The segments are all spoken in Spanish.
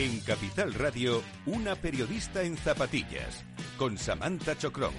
En Capital Radio, una periodista en zapatillas, con Samantha Chocrón.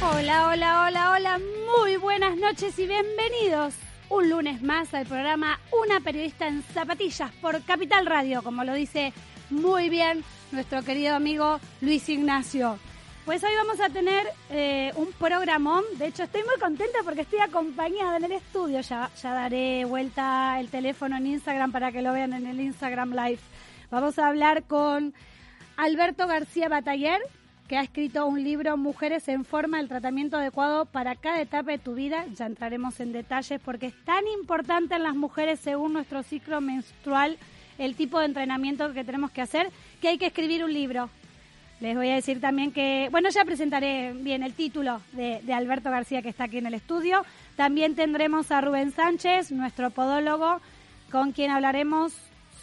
Hola, hola, hola, hola, muy buenas noches y bienvenidos un lunes más al programa Una periodista en zapatillas por Capital Radio, como lo dice muy bien nuestro querido amigo Luis Ignacio. Pues hoy vamos a tener eh, un programón. De hecho, estoy muy contenta porque estoy acompañada en el estudio. Ya, ya daré vuelta el teléfono en Instagram para que lo vean en el Instagram Live. Vamos a hablar con Alberto García Bataller, que ha escrito un libro Mujeres en forma, el tratamiento adecuado para cada etapa de tu vida. Ya entraremos en detalles porque es tan importante en las mujeres según nuestro ciclo menstrual el tipo de entrenamiento que tenemos que hacer que hay que escribir un libro. Les voy a decir también que, bueno, ya presentaré bien el título de, Alberto García que está aquí en el estudio. También tendremos a Rubén Sánchez, nuestro podólogo, con quien hablaremos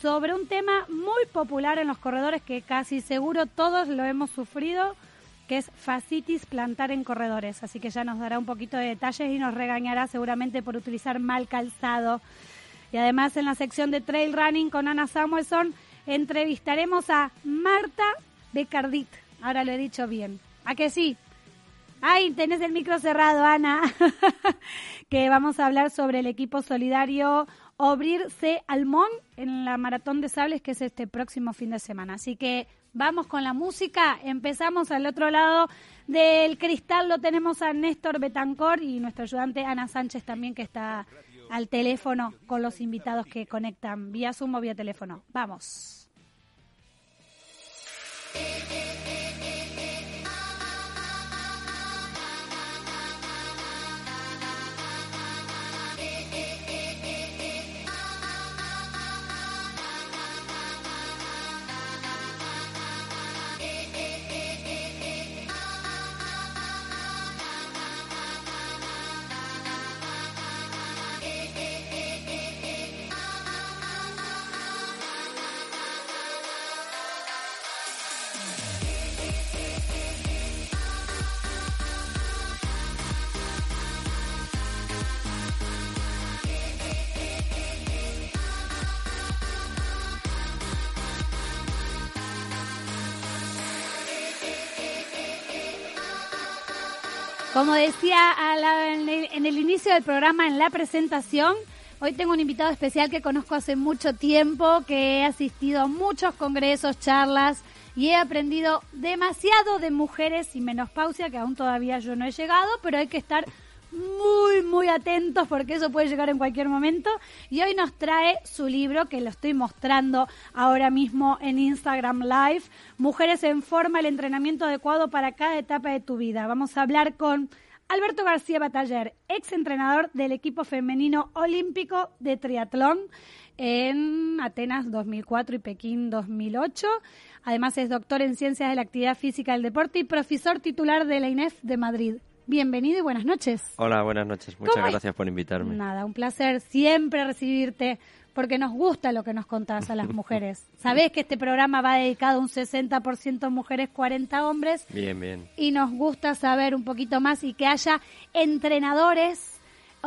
sobre un tema muy popular en los corredores que casi seguro todos lo hemos sufrido, que es fascitis plantar en corredores. Así que ya nos dará un poquito de detalles y nos regañará seguramente por utilizar mal calzado. Y además en la sección de trail running con Ana Samuelson entrevistaremos a Marta Becardit. Ahora lo he dicho bien. ¿A que sí? Ay, tenés el micro cerrado, Ana. que vamos a hablar sobre el equipo solidario Obrirse Almón en la Maratón de Sables, que es este próximo fin de semana. Así que vamos con la música. Empezamos al otro lado del cristal. Lo tenemos a Néstor Betancor y nuestro ayudante Ana Sánchez también, que está al teléfono con los invitados que conectan vía Zoom o vía teléfono. Vamos. Como decía en, el, inicio del programa, en la presentación, hoy tengo un invitado especial que conozco hace mucho tiempo, que he asistido a muchos congresos, charlas y he aprendido demasiado de mujeres y menopausia, que aún todavía yo no he llegado, pero hay que estar muy, muy atentos porque eso puede llegar en cualquier momento. Y hoy nos trae su libro, que lo estoy mostrando ahora mismo en Instagram Live, Mujeres en Forma, el entrenamiento adecuado para cada etapa de tu vida. Vamos a hablar con Alberto García Bataller, ex entrenador del equipo femenino olímpico de triatlón en Atenas 2004 y Pekín 2008. Además es doctor en Ciencias de la Actividad Física del Deporte y profesor titular de la INEF de Madrid. Bienvenido y buenas noches. Hola, buenas noches. Muchas gracias por invitarme. Nada, un placer siempre recibirte porque nos gusta lo que nos contás a las mujeres. Sabés que este programa va dedicado un 60% mujeres, 40 hombres. Bien, bien. Y nos gusta saber un poquito más y que haya entrenadores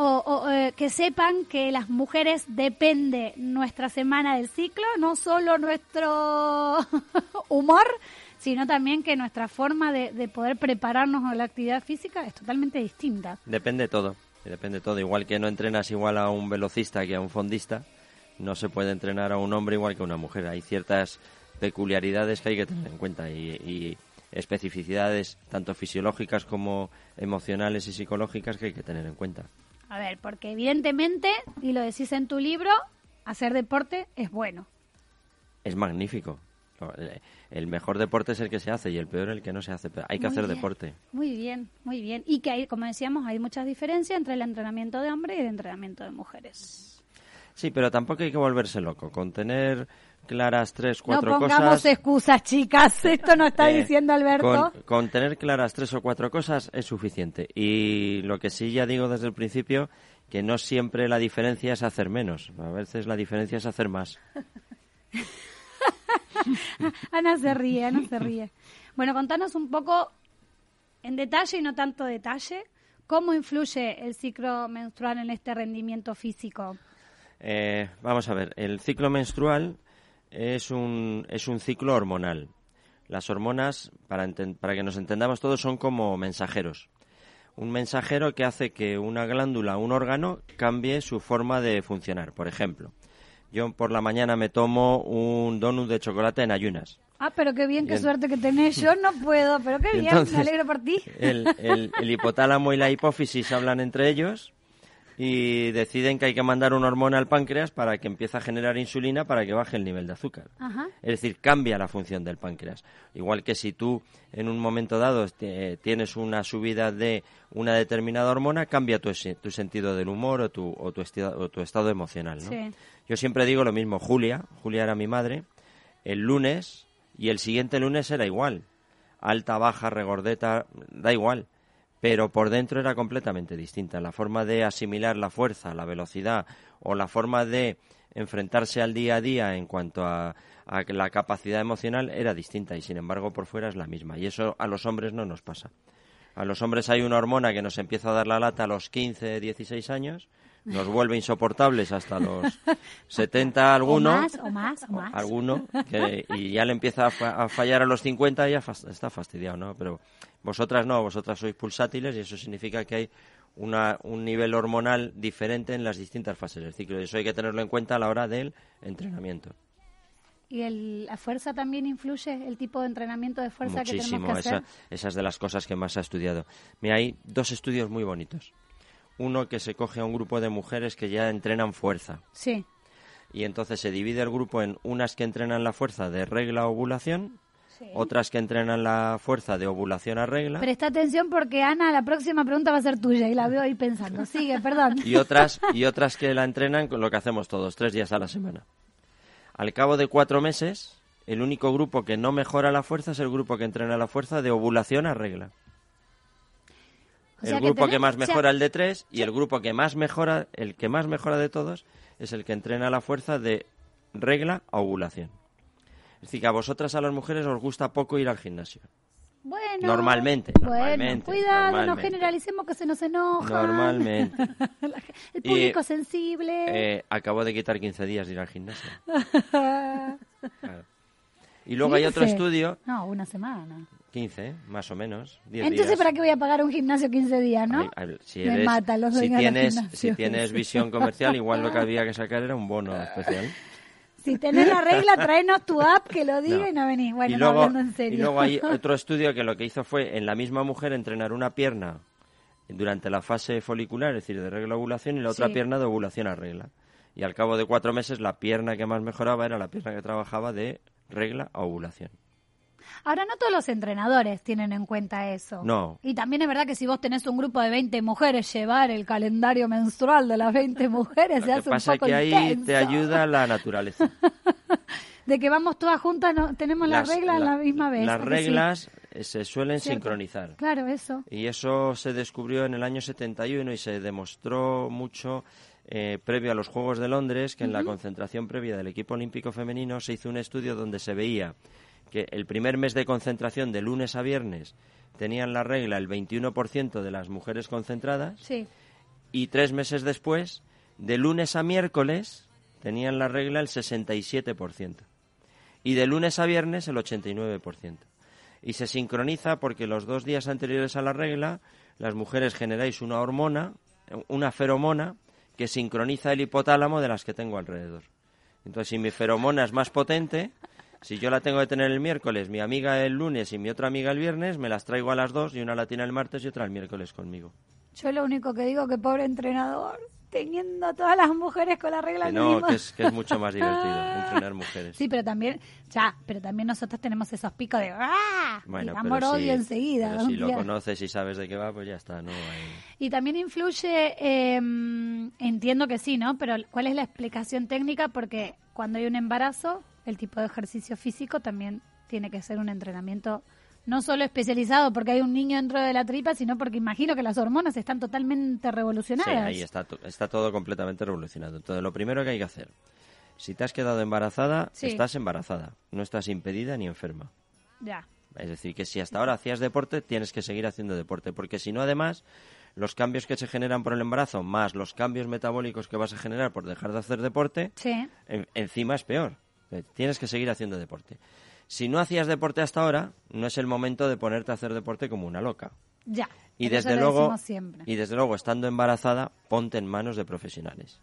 o, eh, que sepan que las mujeres depende nuestra semana del ciclo, no solo nuestro humor, sino también que nuestra forma de, poder prepararnos a la actividad física es totalmente distinta. Depende todo, depende todo. Igual que no entrenas igual a un velocista que a un fondista, no se puede entrenar a un hombre igual que a una mujer. Hay ciertas peculiaridades que hay que tener en cuenta y, especificidades tanto fisiológicas como emocionales y psicológicas que hay que tener en cuenta. A ver, porque evidentemente, y lo decís en tu libro, hacer deporte es bueno. Es magnífico. El mejor deporte es el que se hace y el peor el que no se hace. hay que hacer deporte. Muy bien, muy bien. Y que hay, como decíamos, hay muchas diferencias entre el entrenamiento de hombres y el entrenamiento de mujeres. Sí, pero tampoco hay que volverse loco. Con tener claras tres, cuatro cosas... No pongamos excusas, chicas. Esto no está eh, diciendo Alberto. con tener claras tres o cuatro cosas es suficiente. Y lo que sí ya digo desde el principio, que no siempre la diferencia es hacer menos. A veces la diferencia es hacer más. Ana se ríe, Ana se ríe. Bueno, contanos un poco en detalle y no tanto detalle, ¿cómo influye el ciclo menstrual en este rendimiento físico? Eh, vamos a ver, el ciclo menstrual es un, es un ciclo hormonal. Las hormonas, para, para que nos entendamos todos, son como mensajeros. Un mensajero que hace que una glándula, un órgano, cambie su forma de funcionar. Por ejemplo, yo por la mañana me tomo un donut de chocolate en ayunas. Ah, pero qué bien, qué suerte que tenés. Yo no puedo, pero qué bien, me alegro por ti. El, el hipotálamo y la hipófisis hablan entre ellos y deciden que hay que mandar una hormona al páncreas para que empiece a generar insulina para que baje el nivel de azúcar. Es decir, cambia la función del páncreas. Igual que si tú en un momento dado tienes una subida de una determinada hormona, cambia tu, tu sentido del humor o tu, o tu, o tu estado emocional. Yo siempre digo lo mismo. Julia, Julia era mi madre, el lunes y el siguiente lunes era igual. Alta, baja, regordeta, da igual pero por dentro era completamente distinta. La forma de asimilar la fuerza, la velocidad o la forma de enfrentarse al día a día en cuanto a, la capacidad emocional era distinta y sin embargo por fuera es la misma. Y eso a los hombres no nos pasa. A los hombres hay una hormona que nos empieza a dar la lata a los 15, 16 años, nos vuelve insoportables hasta los 70 alguno. O más, o más, o más. Alguno, y ya le empieza a, fallar a los 50 y ya está fastidiado, ¿no? Pero vosotras no, vosotras sois pulsátiles y eso significa que hay una, un nivel hormonal diferente en las distintas fases del ciclo. Y eso hay que tenerlo en cuenta a la hora del entrenamiento. ¿Y la fuerza también influye, el tipo de entrenamiento de fuerza que tenemos que hacer? Esa, esa es de las cosas que más ha estudiado. Mira, hay dos estudios muy bonitos. Uno que se coge a un grupo de mujeres que ya entrenan fuerza. Sí. Y entonces se divide el grupo en unas que entrenan la fuerza de regla ovulación otras que entrenan la fuerza de ovulación a regla. Presta atención porque Ana, la próxima pregunta va a ser tuya y la veo ahí pensando. Sigue, perdón. Y otras, y otras que la entrenan con lo que hacemos todos, tres días a la semana. Al cabo de cuatro meses, el único grupo que no mejora la fuerza es el grupo que entrena la fuerza de ovulación a regla. El grupo que, más mejora el de tres y el grupo que más mejora, el que más mejora de todos, es el que entrena la fuerza de regla a ovulación. Es decir, que a vosotras, a las mujeres, os gusta poco ir al gimnasio. Bueno, normalmente, bueno, cuidado, no generalicemos que se nos enoja. Normalmente. El público sensible. Eh, acabo de quitar 15 días de ir al gimnasio. Y luego hay otro estudio. No, una semana. 15, más o menos. Entonces, ¿para qué voy a pagar un gimnasio 15 días, no? si Me mata los si tienes, si tienes visión comercial, igual lo que había que sacar era un bono especial. Si tenés la regla, tráenos tu app que lo diga y no venís. Bueno, y luego, en serio. Y luego hay otro estudio que lo que hizo fue en la misma mujer entrenar una pierna durante la fase folicular, es decir, de regla ovulación, y la otra pierna de ovulación a regla. Y al cabo de cuatro meses, la pierna que más mejoraba era la pierna que trabajaba de regla a ovulación. Ahora, no todos los entrenadores tienen en cuenta eso. No. Y también es verdad que si vos tenés un grupo de 20 mujeres, llevar el calendario menstrual de las 20 mujeres se hace un poco que ahí te ayuda la naturaleza. de que vamos todas juntas, no, tenemos las, reglas la, la misma vez. Las reglas eh, se suelen sincronizar. Claro, eso. Y eso se descubrió en el año 71 y se demostró mucho eh, previo a los Juegos de Londres, que en la concentración previa del equipo olímpico femenino se hizo un estudio donde se veía que el primer mes de concentración de lunes a viernes tenían la regla el 21% de las mujeres concentradas y tres meses después, de lunes a miércoles, tenían la regla el 67% y de lunes a viernes el 89%. Y se sincroniza porque los dos días anteriores a la regla las mujeres generáis una hormona, una feromona, que sincroniza el hipotálamo de las que tengo alrededor. Entonces, si mi feromona es más potente, si yo la tengo que tener el miércoles, mi amiga el lunes y mi otra amiga el viernes, me las traigo a las dos y una la tiene el martes y otra el miércoles conmigo. Yo lo único que digo que pobre entrenador, teniendo a todas las mujeres con la regla que No, que es, que es mucho más divertido entrenar mujeres. Sí, pero también, ya, pero también nosotros tenemos esos picos de ¡ah! Bueno, amor odio enseguida. si lo conoces y sabes de qué va, pues ya está, ¿no? Y también influye, em, entiendo que sí, ¿no? Pero ¿cuál es la explicación técnica? Porque cuando hay un embarazo, el tipo de ejercicio físico también tiene que ser un entrenamiento no solo especializado porque hay un niño dentro de la tripa, sino porque imagino que las hormonas están totalmente revolucionadas. Sí, ahí está, está todo completamente revolucionado. Entonces, lo primero que hay que hacer, si te has quedado embarazada, estás embarazada, no estás impedida ni enferma. Ya. Es decir, que si hasta ahora hacías deporte, tienes que seguir haciendo deporte, porque si no, además, los cambios que se generan por el embarazo más los cambios metabólicos que vas a generar por dejar de hacer deporte, Sí. en- encima es peor. Eh, Tienes que seguir haciendo deporte. Si no hacías deporte hasta ahora, no es el momento de ponerte a hacer deporte como una loca. Ya. Y desde luego, y desde luego, estando embarazada, ponte en manos de profesionales.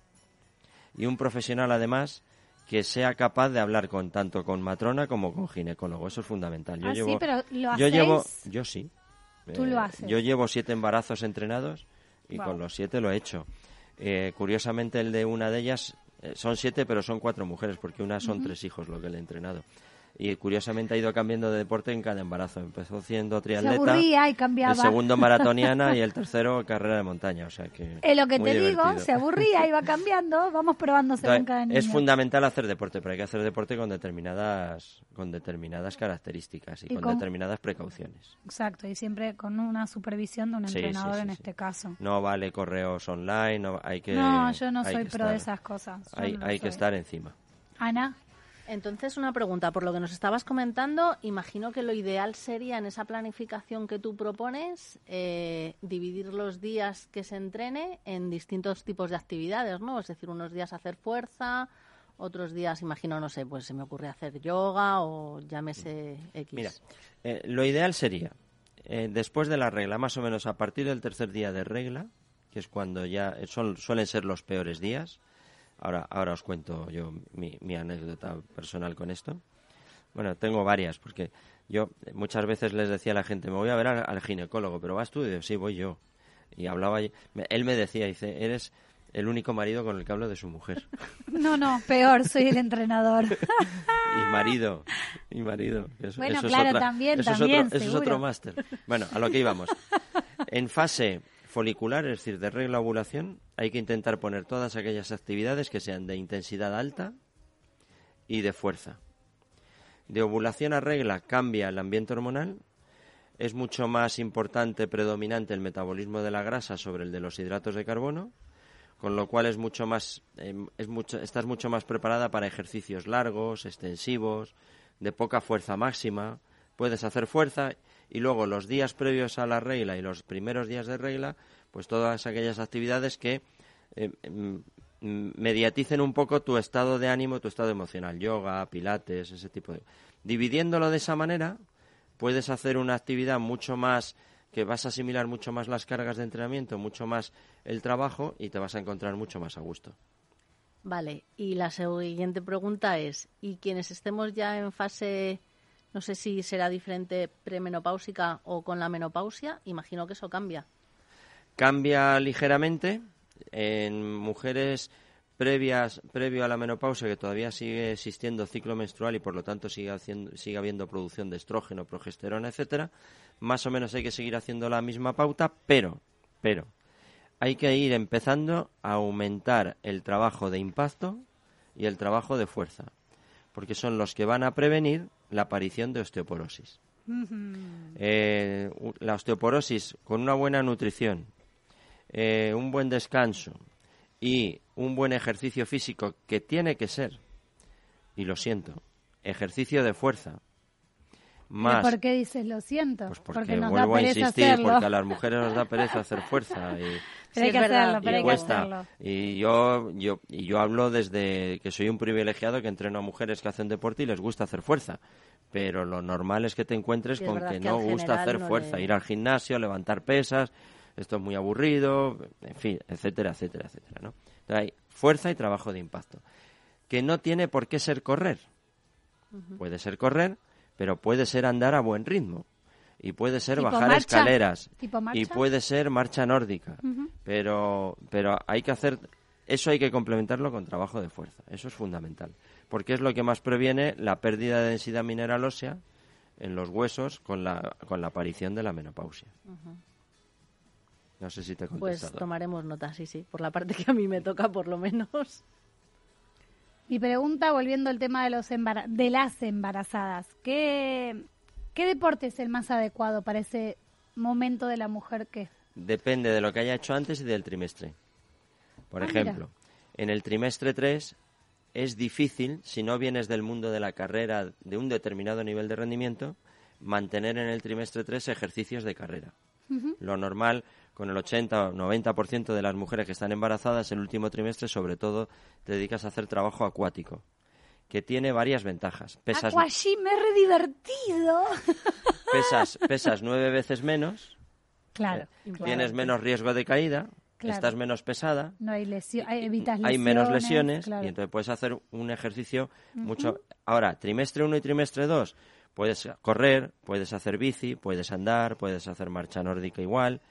Y un profesional, además, que sea capaz de hablar con tanto con matrona como con ginecólogo. Eso es fundamental. Yo Ah, sí, llevo, pero ¿lo yo llevo, yo sí. Eh, Tú lo haces. Yo llevo siete embarazos entrenados y con los siete lo he hecho. Eh, curiosamente, el de una de ellas eh, son siete, pero son cuatro mujeres, porque una son tres hijos lo que le he entrenado. Y curiosamente ha ido cambiando de deporte en cada embarazo. Empezó siendo Se triatleta. aburría y cambiaba. El segundo maratoniana y el tercero carrera de montaña, o sea que Es lo que te digo, divertido. se aburría, iba cambiando, vamos probando según Entonces, cada niño. es fundamental hacer deporte, pero hay que hacer deporte con determinadas con determinadas características y, Y con, con- determinadas precauciones. Exacto, y siempre con una supervisión de un Sí, entrenador sí, en sí. este caso. No vale correos online, no, hay que No, yo no soy pro de estar- esas cosas. yo Hay, no hay que estar encima. Ana, Entonces, una pregunta. Por lo que nos estabas comentando, imagino que lo ideal sería en esa planificación que tú propones eh, dividir los días que se entrene en distintos tipos de actividades, ¿no? Es decir, unos días hacer fuerza, otros días, imagino, no sé, pues se me ocurre hacer yoga o llámese X. Mira, eh, lo ideal sería, eh, después de la regla, más o menos a partir del tercer día de regla, que es cuando ya son, suelen ser los peores días, ahora, ahora os cuento yo mi, mi anécdota personal con esto. Bueno, tengo varias, porque yo muchas veces les decía a la gente, me voy a ver al, al ginecólogo, pero vas tú, y digo, sí, voy yo. Y hablaba, me- él me decía, dice, eres el único marido con el que hablo de su mujer. no, no, peor, soy el entrenador. y marido y marido eso, Bueno, eso claro, es otra, también, eso también, es otro, eso es otro máster bueno a lo que íbamos en fase folicular es decir de regla ovulación hay que intentar poner todas aquellas actividades que sean de intensidad alta y de fuerza. De ovulación a regla cambia el ambiente hormonal. Es mucho más importante predominante el metabolismo de la grasa sobre el de los hidratos de carbono con lo cual es mucho más mucho estás mucho más preparada para ejercicios largos extensivos de poca fuerza máxima. Puedes hacer fuerza y luego los días previos a la regla y los primeros días de regla pues todas aquellas actividades que eh, mm, mediaticen un poco tu estado de ánimo tu estado emocional yoga pilates ese tipo de dividiéndolo de esa manera puedes hacer una actividad mucho más que vas a asimilar mucho más las cargas de entrenamiento, mucho más el trabajo y te vas a encontrar mucho más a gusto. Vale, y la siguiente pregunta es, ¿y quienes estemos ya en fase, no sé si será diferente premenopáusica o con la menopausia? Imagino que eso cambia. Cambia ligeramente en mujeres previas previo a la menopausia que todavía sigue existiendo ciclo menstrual y por lo tanto sigue haciendo sigue habiendo producción de estrógeno, progesterona, etcétera, más o menos hay que seguir haciendo la misma pauta, pero pero hay que ir empezando a aumentar el trabajo de impacto y el trabajo de fuerza, porque son los que van a prevenir la aparición de osteoporosis. Eh, la osteoporosis con una buena nutrición, eh, un buen descanso y un buen ejercicio físico que tiene que ser, y lo siento, ejercicio de fuerza. Más, ¿Por qué dices lo siento? pues porque, nos da vuelvo a pereza insistir, hacerlo. porque a las mujeres nos da pereza hacer fuerza. Y, Pero hay Sí, que es verdad. hacerlo, pero y hay que cuesta. hacerlo. Y yo, yo, y yo hablo desde que soy un privilegiado que entreno a mujeres que hacen deporte y les gusta hacer fuerza. Pero lo normal es que te encuentres Sí, con que que no gusta hacer no fuerza, le- ir al gimnasio, levantar pesas, esto es muy aburrido, en fin, etcétera, etcétera, etcétera, ¿no? Entonces hay fuerza y trabajo de impacto. Que no tiene por qué ser correr. Puede ser correr, pero puede ser andar a buen ritmo. Y puede ser ¿Tipo bajar marcha? escaleras. Y puede ser marcha nórdica. Pero, pero hay que hacer, eso hay que complementarlo con trabajo de fuerza. Eso es fundamental. Porque es lo que más previene la pérdida de densidad mineral ósea en los huesos con la, con la aparición de la menopausia. No sé si te he Pues tomaremos nota, sí, sí, por la parte que a mí me toca por lo menos. Mi pregunta, volviendo al tema de, los embara- de las embarazadas, ¿qué, ¿qué deporte es el más adecuado para ese momento de la mujer que Depende de lo que haya hecho antes y del trimestre. Por Ah, mira. ejemplo, en el trimestre 3 es difícil, si no vienes del mundo de la carrera de un determinado nivel de rendimiento, mantener en el trimestre 3 ejercicios de carrera. Lo normal, con el 80 o 90% de las mujeres que están embarazadas, el último trimestre, sobre todo, te dedicas a hacer trabajo acuático, que tiene varias ventajas. Pesas, Aquagym es re divertido. pesas, pesas nueve veces menos, Claro. eh, tienes menos riesgo de caída, Claro. estás menos pesada, No hay lesión, hay, evitas hay menos lesiones claro. y entonces puedes hacer un ejercicio mucho. Ahora, trimestre 1 y trimestre 2, puedes correr, puedes hacer bici, puedes andar, puedes hacer marcha nórdica igual.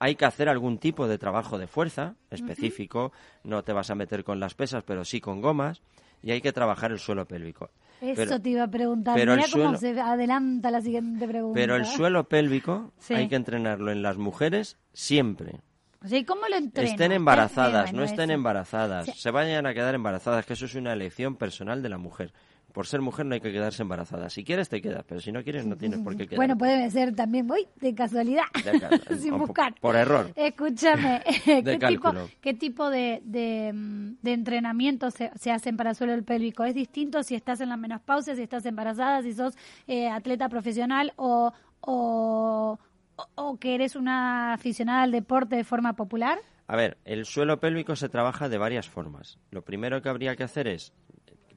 Hay que hacer algún tipo de trabajo de fuerza específico, no te vas a meter con las pesas, pero sí con gomas, y hay que trabajar el suelo pélvico. Eso pero- te iba a preguntar. pero el Mira cómo suelo- se adelanta la siguiente pregunta. Pero el suelo pélvico Sí. hay que entrenarlo en las mujeres siempre. O sea, ¿y cómo lo? Estén embarazadas, no estén embarazadas, Sí. se vayan a quedar embarazadas, que eso es una elección personal de la mujer. Por ser mujer no hay que quedarse embarazada. Si quieres te quedas, pero si no quieres no tienes por qué quedar. Bueno, puede ser también, uy, de casualidad, sin o po- buscar. Por error. Escúchame, ¿qué, tipo, cálculo. ¿qué tipo de, de, mm, de entrenamiento se, se hacen para suelo del pélvico? ¿Es distinto si estás en la menopausia, si estás embarazada, si sos eh, atleta profesional o, o, o- o que eres una aficionada al deporte de forma popular? A ver, el suelo pélvico se trabaja de varias formas. Lo primero que habría que hacer es,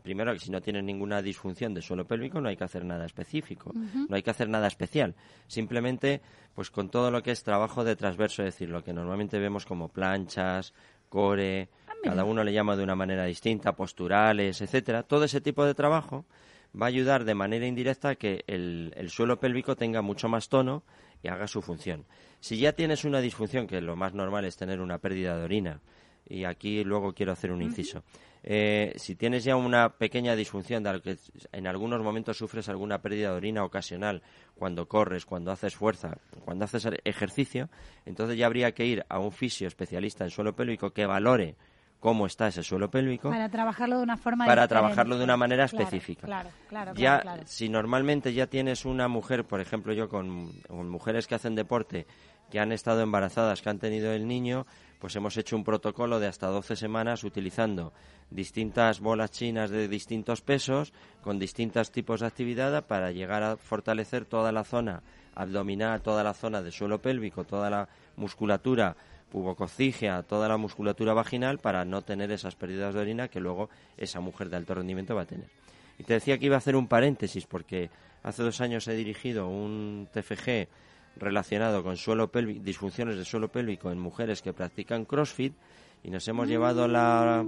primero que si no tienes ninguna disfunción de suelo pélvico no hay que hacer nada específico, no hay que hacer nada especial. Simplemente, pues con todo lo que es trabajo de transverso, es decir, lo que normalmente vemos como planchas, core, cada uno le llama de una manera distinta, posturales, etcétera. Todo ese tipo de trabajo va a ayudar de manera indirecta a que el, el suelo pélvico tenga mucho más tono y haga su función. Si ya tienes una disfunción, que lo más normal es tener una pérdida de orina, y aquí luego quiero hacer un inciso. Eh, si tienes ya una pequeña disfunción, de que en algunos momentos sufres alguna pérdida de orina ocasional, cuando corres, cuando haces fuerza, cuando haces ejercicio, entonces ya habría que ir a un fisio especialista en suelo pélvico que valore cómo está ese suelo pélvico Para trabajarlo de una forma para diferente. trabajarlo de una manera Claro, específica. Claro, claro, claro, ya, claro. si normalmente ya tienes una mujer, por ejemplo, yo con, con mujeres que hacen deporte, que han estado embarazadas, que han tenido el niño, pues hemos hecho un protocolo de hasta 12 semanas utilizando distintas bolas chinas de distintos pesos, con distintos tipos de actividad para llegar a fortalecer toda la zona abdominal, toda la zona de suelo pélvico, toda la musculatura pubococígea, toda la musculatura vaginal para no tener esas pérdidas de orina que luego esa mujer de alto rendimiento va a tener. Y te decía que iba a hacer un paréntesis porque hace dos años he dirigido un TFG relacionado con suelo pélvico, disfunciones de suelo pélvico en mujeres que practican CrossFit y nos hemos llevado la,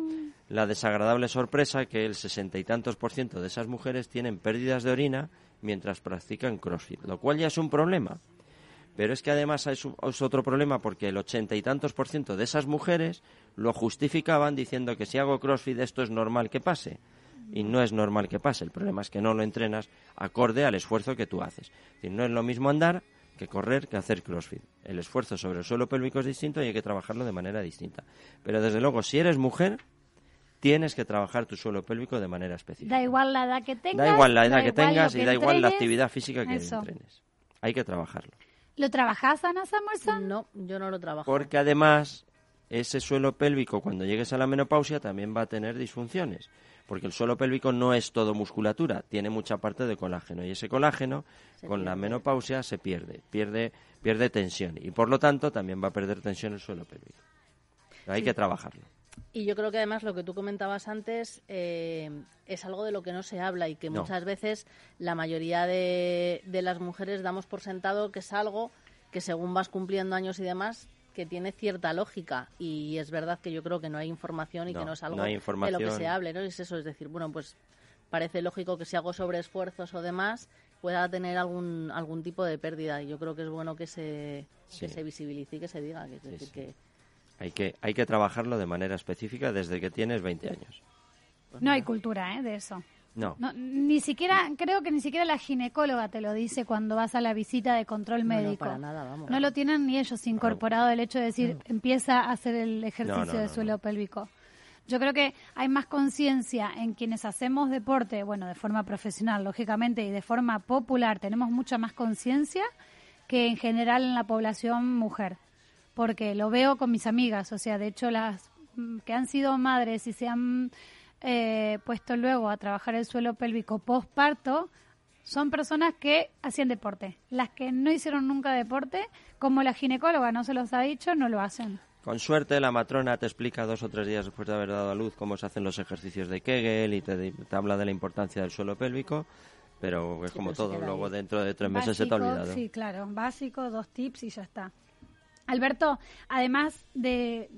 la desagradable sorpresa que el sesenta y tantos por ciento de esas mujeres tienen pérdidas de orina mientras practican CrossFit, lo cual ya es un problema. Pero es que además es, un- es otro problema porque el ochenta y tantos por ciento de esas mujeres lo justificaban diciendo que si hago CrossFit esto es normal que pase. Y no es normal que pase. El problema es que no lo entrenas acorde al esfuerzo que tú haces. Es decir, no es lo mismo andar que correr que hacer CrossFit. El esfuerzo sobre el suelo pélvico es distinto y hay que trabajarlo de manera distinta. Pero desde luego, si eres mujer, tienes que trabajar tu suelo pélvico de manera específica. Da igual la edad que tengas. Da igual la edad que tengas y da igual la actividad física que Eso. entrenes. Hay que trabajarlo. ¿Lo trabajás, Ana Samuelson? No, yo no lo trabajo. Porque además, ese suelo pélvico, cuando llegues a la menopausia, también va a tener disfunciones. Porque el suelo pélvico no es todo musculatura, tiene mucha parte de colágeno. Y ese colágeno, con la menopausia, se pierde, pierde, pierde tensión. Y por lo tanto, también va a perder tensión el suelo pélvico. Hay que trabajarlo. Y yo creo que además lo que tú comentabas antes eh, es algo de lo que no se habla y que No. muchas veces la mayoría de, de las mujeres damos por sentado que es algo que según vas cumpliendo años y demás que tiene cierta lógica y es verdad que yo creo que no hay información y No, que no es algo no de lo que se hable, ¿no? Es eso, es decir, bueno, pues parece lógico que si hago sobreesfuerzos o demás pueda tener algún algún tipo de pérdida y yo creo que es bueno que se que se visibilice y que se diga, que es Sí, decir sí. que Hay que, hay que trabajarlo de manera específica desde que tienes 20 años. No hay cultura ¿eh? de eso. No. No, ni siquiera, creo que ni siquiera la ginecóloga te lo dice cuando vas a la visita de control No, no, médico. para nada, vamos. No lo tienen ni ellos incorporado el hecho de decir, empieza a hacer el ejercicio No, no, de suelo no. pélvico. Yo creo que hay más conciencia en quienes hacemos deporte, bueno, de forma profesional, lógicamente, y de forma popular, tenemos mucha más conciencia que en general en la población mujer. Porque lo veo con mis amigas, o sea, de hecho, las mm, que han sido madres y se han eh, puesto luego a trabajar el suelo pélvico postparto, son personas que hacían deporte. Las que no hicieron nunca deporte, como la ginecóloga no se los ha dicho, no lo hacen. Con suerte la matrona te explica dos o tres días después de haber dado a luz cómo se hacen los ejercicios de Kegel y te, te habla de la importancia del suelo pélvico, pero es como todo, luego dentro de tres meses se te ha olvidado. Sí, claro, básico, dos tips y ya está. Alberto, además de,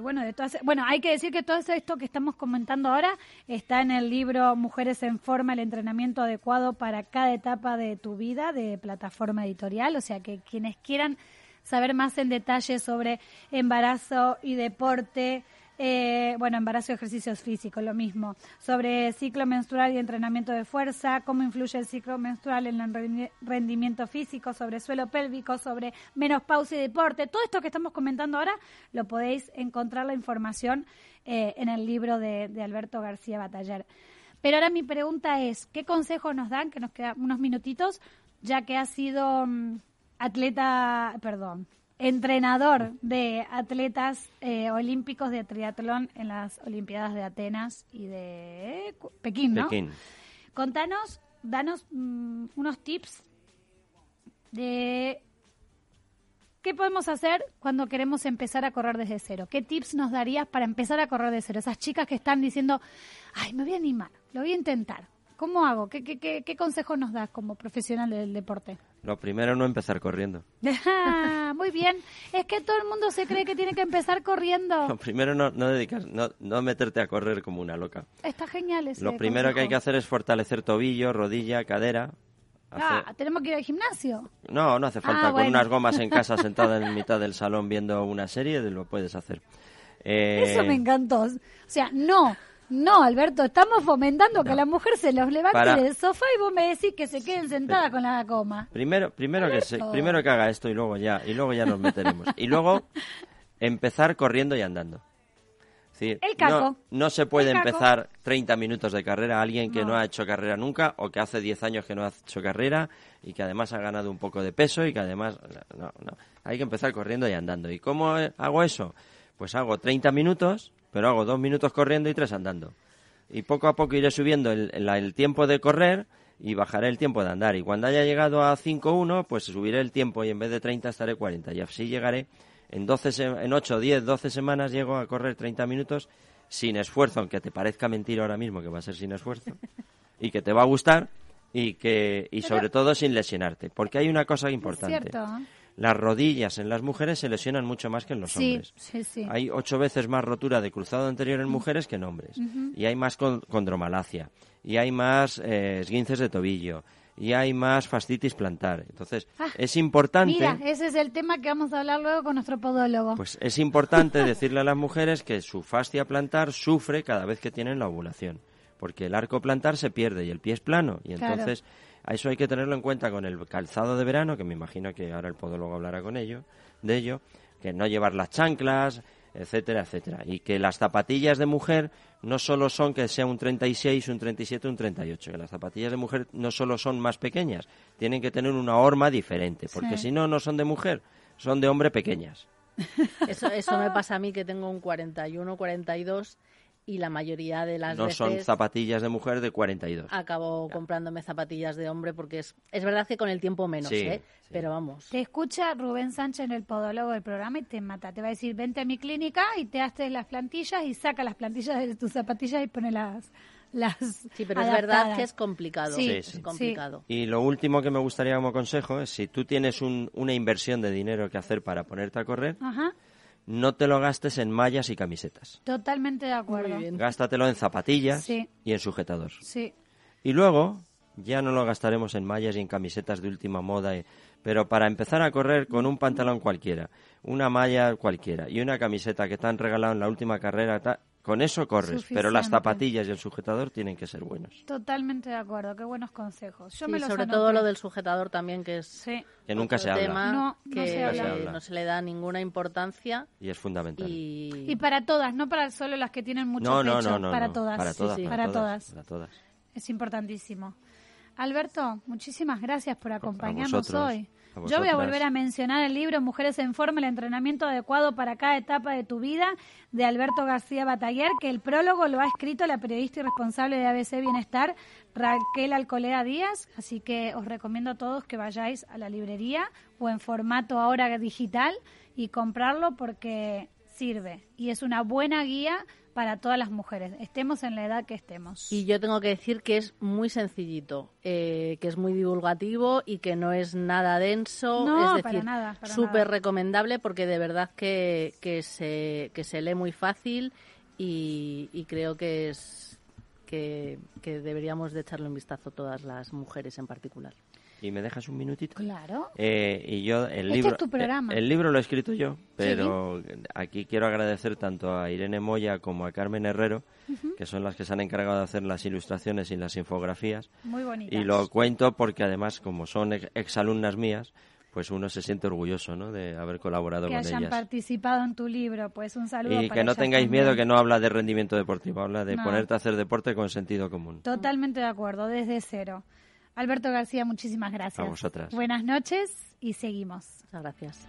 bueno, de todas, bueno, hay que decir que todo esto que estamos comentando ahora está en el libro Mujeres en forma, el entrenamiento adecuado para cada etapa de tu vida de plataforma editorial, o sea que quienes quieran saber más en detalle sobre embarazo y deporte, eh, bueno, embarazo y ejercicios físicos, lo mismo. Sobre ciclo menstrual y entrenamiento de fuerza, cómo influye el ciclo menstrual en el rendi- rendimiento físico, sobre suelo pélvico, sobre menopausia y deporte. Todo esto que estamos comentando ahora lo podéis encontrar la información eh, en el libro de, de Alberto García Bataller. Pero ahora mi pregunta es, ¿qué consejos nos dan, que nos quedan unos minutitos, ya que ha sido mm, atleta, perdón, entrenador de atletas eh, olímpicos de triatlón en las Olimpiadas de Atenas y de Pekín, ¿no? Pekín. Contanos, danos mm, unos tips de qué podemos hacer cuando queremos empezar a correr desde cero. ¿Qué tips nos darías para empezar a correr desde cero? Esas chicas que están diciendo, ay, me voy a animar, lo voy a intentar. ¿Cómo hago? ¿Qué, qué, qué, qué consejos nos das como profesional del deporte? Lo primero no empezar corriendo. Ah, Muy bien. Es que todo el mundo se cree que tiene que empezar Lo corriendo. primero no, no dedicas, no, no meterte a correr como una loca. Está genial ese Lo primero que hay que hacer es fortalecer tobillo, rodilla, cadera. Ah, tenemos que ir al gimnasio. No, no hace falta. Ah, Con unas gomas en casa sentada en mitad del salón viendo una serie, lo puedes hacer. Eh, Eso me encantó. O sea, no, no, Alberto, estamos fomentando que la mujer se los levante Para- del sofá y vos me decís que se queden sentadas con la coma. Primero, primero que se- primero que haga esto y luego ya, y luego ya nos meteremos. Y luego empezar corriendo y andando. Decir, El caco. No, no se puede empezar 30 minutos de carrera a alguien que No. no. ha hecho carrera nunca o que hace 10 años que no ha hecho carrera y que además ha ganado un poco de peso y que además no, no. Hay que empezar corriendo y andando. ¿Y cómo eh, hago eso? Pues hago 30 minutos, pero hago 2 minutos corriendo y 3 andando. Y poco a poco iré subiendo el, el- el tiempo de correr y bajaré el tiempo de andar. Y cuando haya llegado a 5.1, pues subiré el tiempo y en vez de 30 estaré 40. Y así llegaré en, 12, se- en 8, 10, 12 semanas llego a correr 30 minutos sin esfuerzo, aunque te parezca mentira ahora mismo que va a ser sin esfuerzo, y que te va a gustar y que y sobre todo sin lesionarte. Porque hay una cosa importante. Es cierto. Las rodillas en las mujeres se lesionan mucho más que en los Sí, hombres. sí, sí. Hay ocho veces más rotura de cruzado anterior en mujeres que en hombres. Y hay más con- condromalacia. Y hay más eh, esguinces de tobillo. Y hay más fascitis plantar. Entonces, Ah, es importante... Mira, ese es el tema que vamos a hablar luego con nuestro podólogo. Pues es importante decirle a las mujeres que su fascia plantar sufre cada vez que tienen la ovulación, porque el arco plantar se pierde y el pie es plano, y Claro. A eso hay que tenerlo en cuenta con el calzado de verano, que me imagino que ahora el podólogo hablará con ello, de ello, que no llevar las chanclas, etcétera, etcétera, y que las zapatillas de mujer no solo son que sea un 36, un 37, un 38, que las zapatillas de mujer no solo son más pequeñas, tienen que tener una horma diferente, porque Sí. si no, no son de mujer, son de hombre pequeñas. Eso, eso me pasa a mí que tengo un 41, 42 y la mayoría de las no veces son zapatillas de mujer de 42. acabo comprándome zapatillas de hombre porque es, es verdad que con el tiempo menos, Sí, ¿eh? sí. Pero vamos. Te escucha Rubén Sánchez en el podólogo del programa y te mata. Te va a decir, vente a mi clínica y te haces las plantillas y saca las plantillas de tus zapatillas y pone las... las Sí, pero es verdad que es complicado. Sí, Sí, es sí. complicado. Y lo último que me gustaría como consejo es si tú tienes un- una inversión de dinero que hacer para ponerte a correr, Ajá, no te lo gastes en mallas y camisetas. totalmente de acuerdo. Muy bien. Gástatelo en zapatillas Sí. y en sujetador. Sí, Y luego ya no lo gastaremos en mallas y en camisetas de última moda, y- pero para empezar a correr con un pantalón cualquiera, una malla cualquiera y una camiseta que te han regalado en la última carrera, ta- con eso corres, pero las Suficiente. zapatillas y el sujetador tienen que ser buenos. totalmente de acuerdo. Qué buenos consejos. Yo Sí, me los sobre anoté. todo lo del sujetador también, que es Sí, Que nunca otro se habla. tema No, no que se habla. eh, no se le da ninguna importancia Y es fundamental. y, y para todas, no para solo las que tienen mucho no, no, pecho, no, no, para no, todas. Para todas, sí. para, para todas, todas. para todas. Es importantísimo. Alberto, muchísimas gracias por acompañarnos hoy. Yo voy a volver a mencionar el libro Mujeres en Forma, el entrenamiento adecuado para cada etapa de tu vida, de Alberto García Bataller, que el prólogo lo ha escrito la periodista y responsable de ABC Bienestar, Raquel Alcolea Díaz. Así que os recomiendo a todos que vayáis a la librería o en formato ahora digital y comprarlo porque sirve y es una buena guía para todas las mujeres, estemos en la edad que estemos. Y yo tengo que decir que es muy sencillito, eh, que es muy divulgativo y que no es nada denso. No, es para decir, súper recomendable porque de verdad que, que, se, que se lee muy fácil y, y creo que es que, que deberíamos de echarle un vistazo todas las mujeres en particular. ¿Y me dejas un minutito? Claro. Eh, y yo el Este libro es tu programa. El, el libro lo he escrito yo, pero aquí quiero agradecer tanto a Irene Moya como a Carmen Herrero, que son las que se han encargado de hacer las ilustraciones y las infografías. Muy bonita. Y lo cuento porque además como son ex- exalumnas mías, pues uno se siente orgulloso, ¿no? De haber colaborado que con hayan ellas. participado en tu libro, pues un saludo Y para que no tengáis también. miedo, que no habla de rendimiento deportivo, habla de No. ponerte a hacer deporte con sentido común. Totalmente de acuerdo, desde cero. Alberto García, muchísimas gracias. A vosotras. Buenas noches y seguimos. Muchas gracias.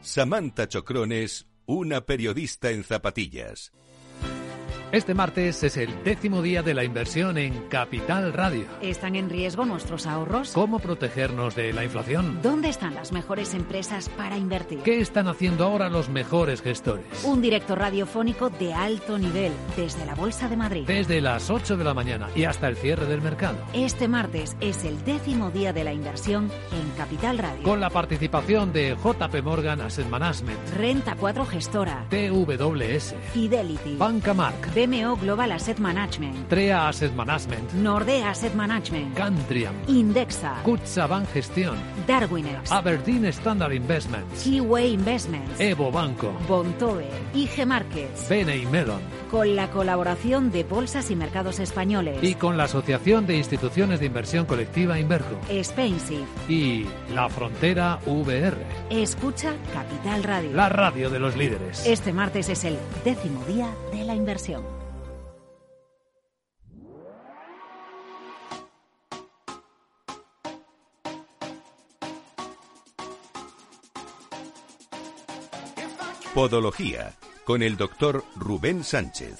Samantha Chocrones, una periodista en zapatillas. Este martes es el décimo día de la inversión en Capital Radio. ¿Están en riesgo nuestros ahorros? ¿Cómo protegernos de la inflación? ¿Dónde están las mejores empresas para invertir? ¿Qué están haciendo ahora los mejores gestores? Un directo radiofónico de alto nivel desde la Bolsa de Madrid. Desde las 8 de la mañana y hasta el cierre del mercado. Este martes es el décimo día de la inversión en Capital Radio. Con la participación de JP Morgan Asset Management, Renta 4 Gestora, TWS, Fidelity, Banca Mark, BMO Global Asset Management, TREA Asset Management, Nordea Asset Management, Cantriam, Indexa, Kutsabank Gestión, Darwinex, Aberdeen Standard Investments, Keyway Investments, Evo Banco, Bontoe, IG Markets, Bene Mellon. Con la colaboración de Bolsas y Mercados Españoles, y con la Asociación de Instituciones de Inversión Colectiva Inverco Spainsif. y La Frontera VR, Escucha Capital Radio. la radio de los líderes. Este martes es el décimo día de la inversión. Podología, con el doctor Rubén Sánchez.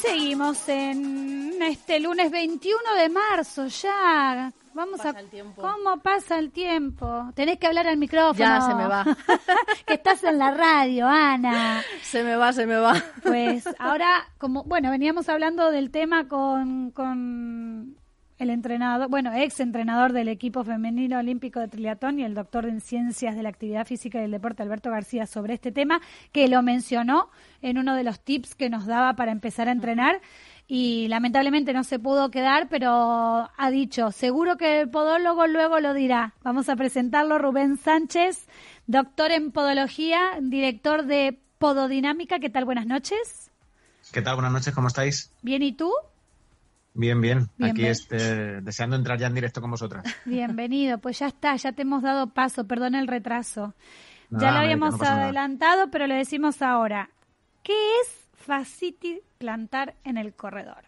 Seguimos en este lunes 21 de marzo ya. Vamos Pasa a el tiempo. ¿Cómo pasa el tiempo? Tenés que hablar al micrófono. Ya, se me va. que estás en la radio, Ana. Se me va, se me va. Pues ahora, como, bueno, veníamos hablando del tema con, con el entrenador, bueno, ex entrenador del equipo femenino olímpico de triatlón y el doctor en ciencias de la actividad física y del deporte, Alberto García, sobre este tema, que lo mencionó en uno de los tips que nos daba para empezar a entrenar. Y lamentablemente no se pudo quedar, pero ha dicho, seguro que el podólogo luego lo dirá. Vamos a presentarlo, Rubén Sánchez, doctor en podología, director de Pododinámica. ¿Qué tal? Buenas noches. ¿Qué tal? Buenas noches, ¿cómo estáis? Bien, ¿y tú? Bien, bien. Aquí este, deseando entrar ya en directo con vosotras. Bienvenido, pues ya está, ya te hemos dado paso, perdón el retraso. Ya lo habíamos no adelantado, pero lo decimos ahora. ¿Qué es fascitis plantar en el corredor?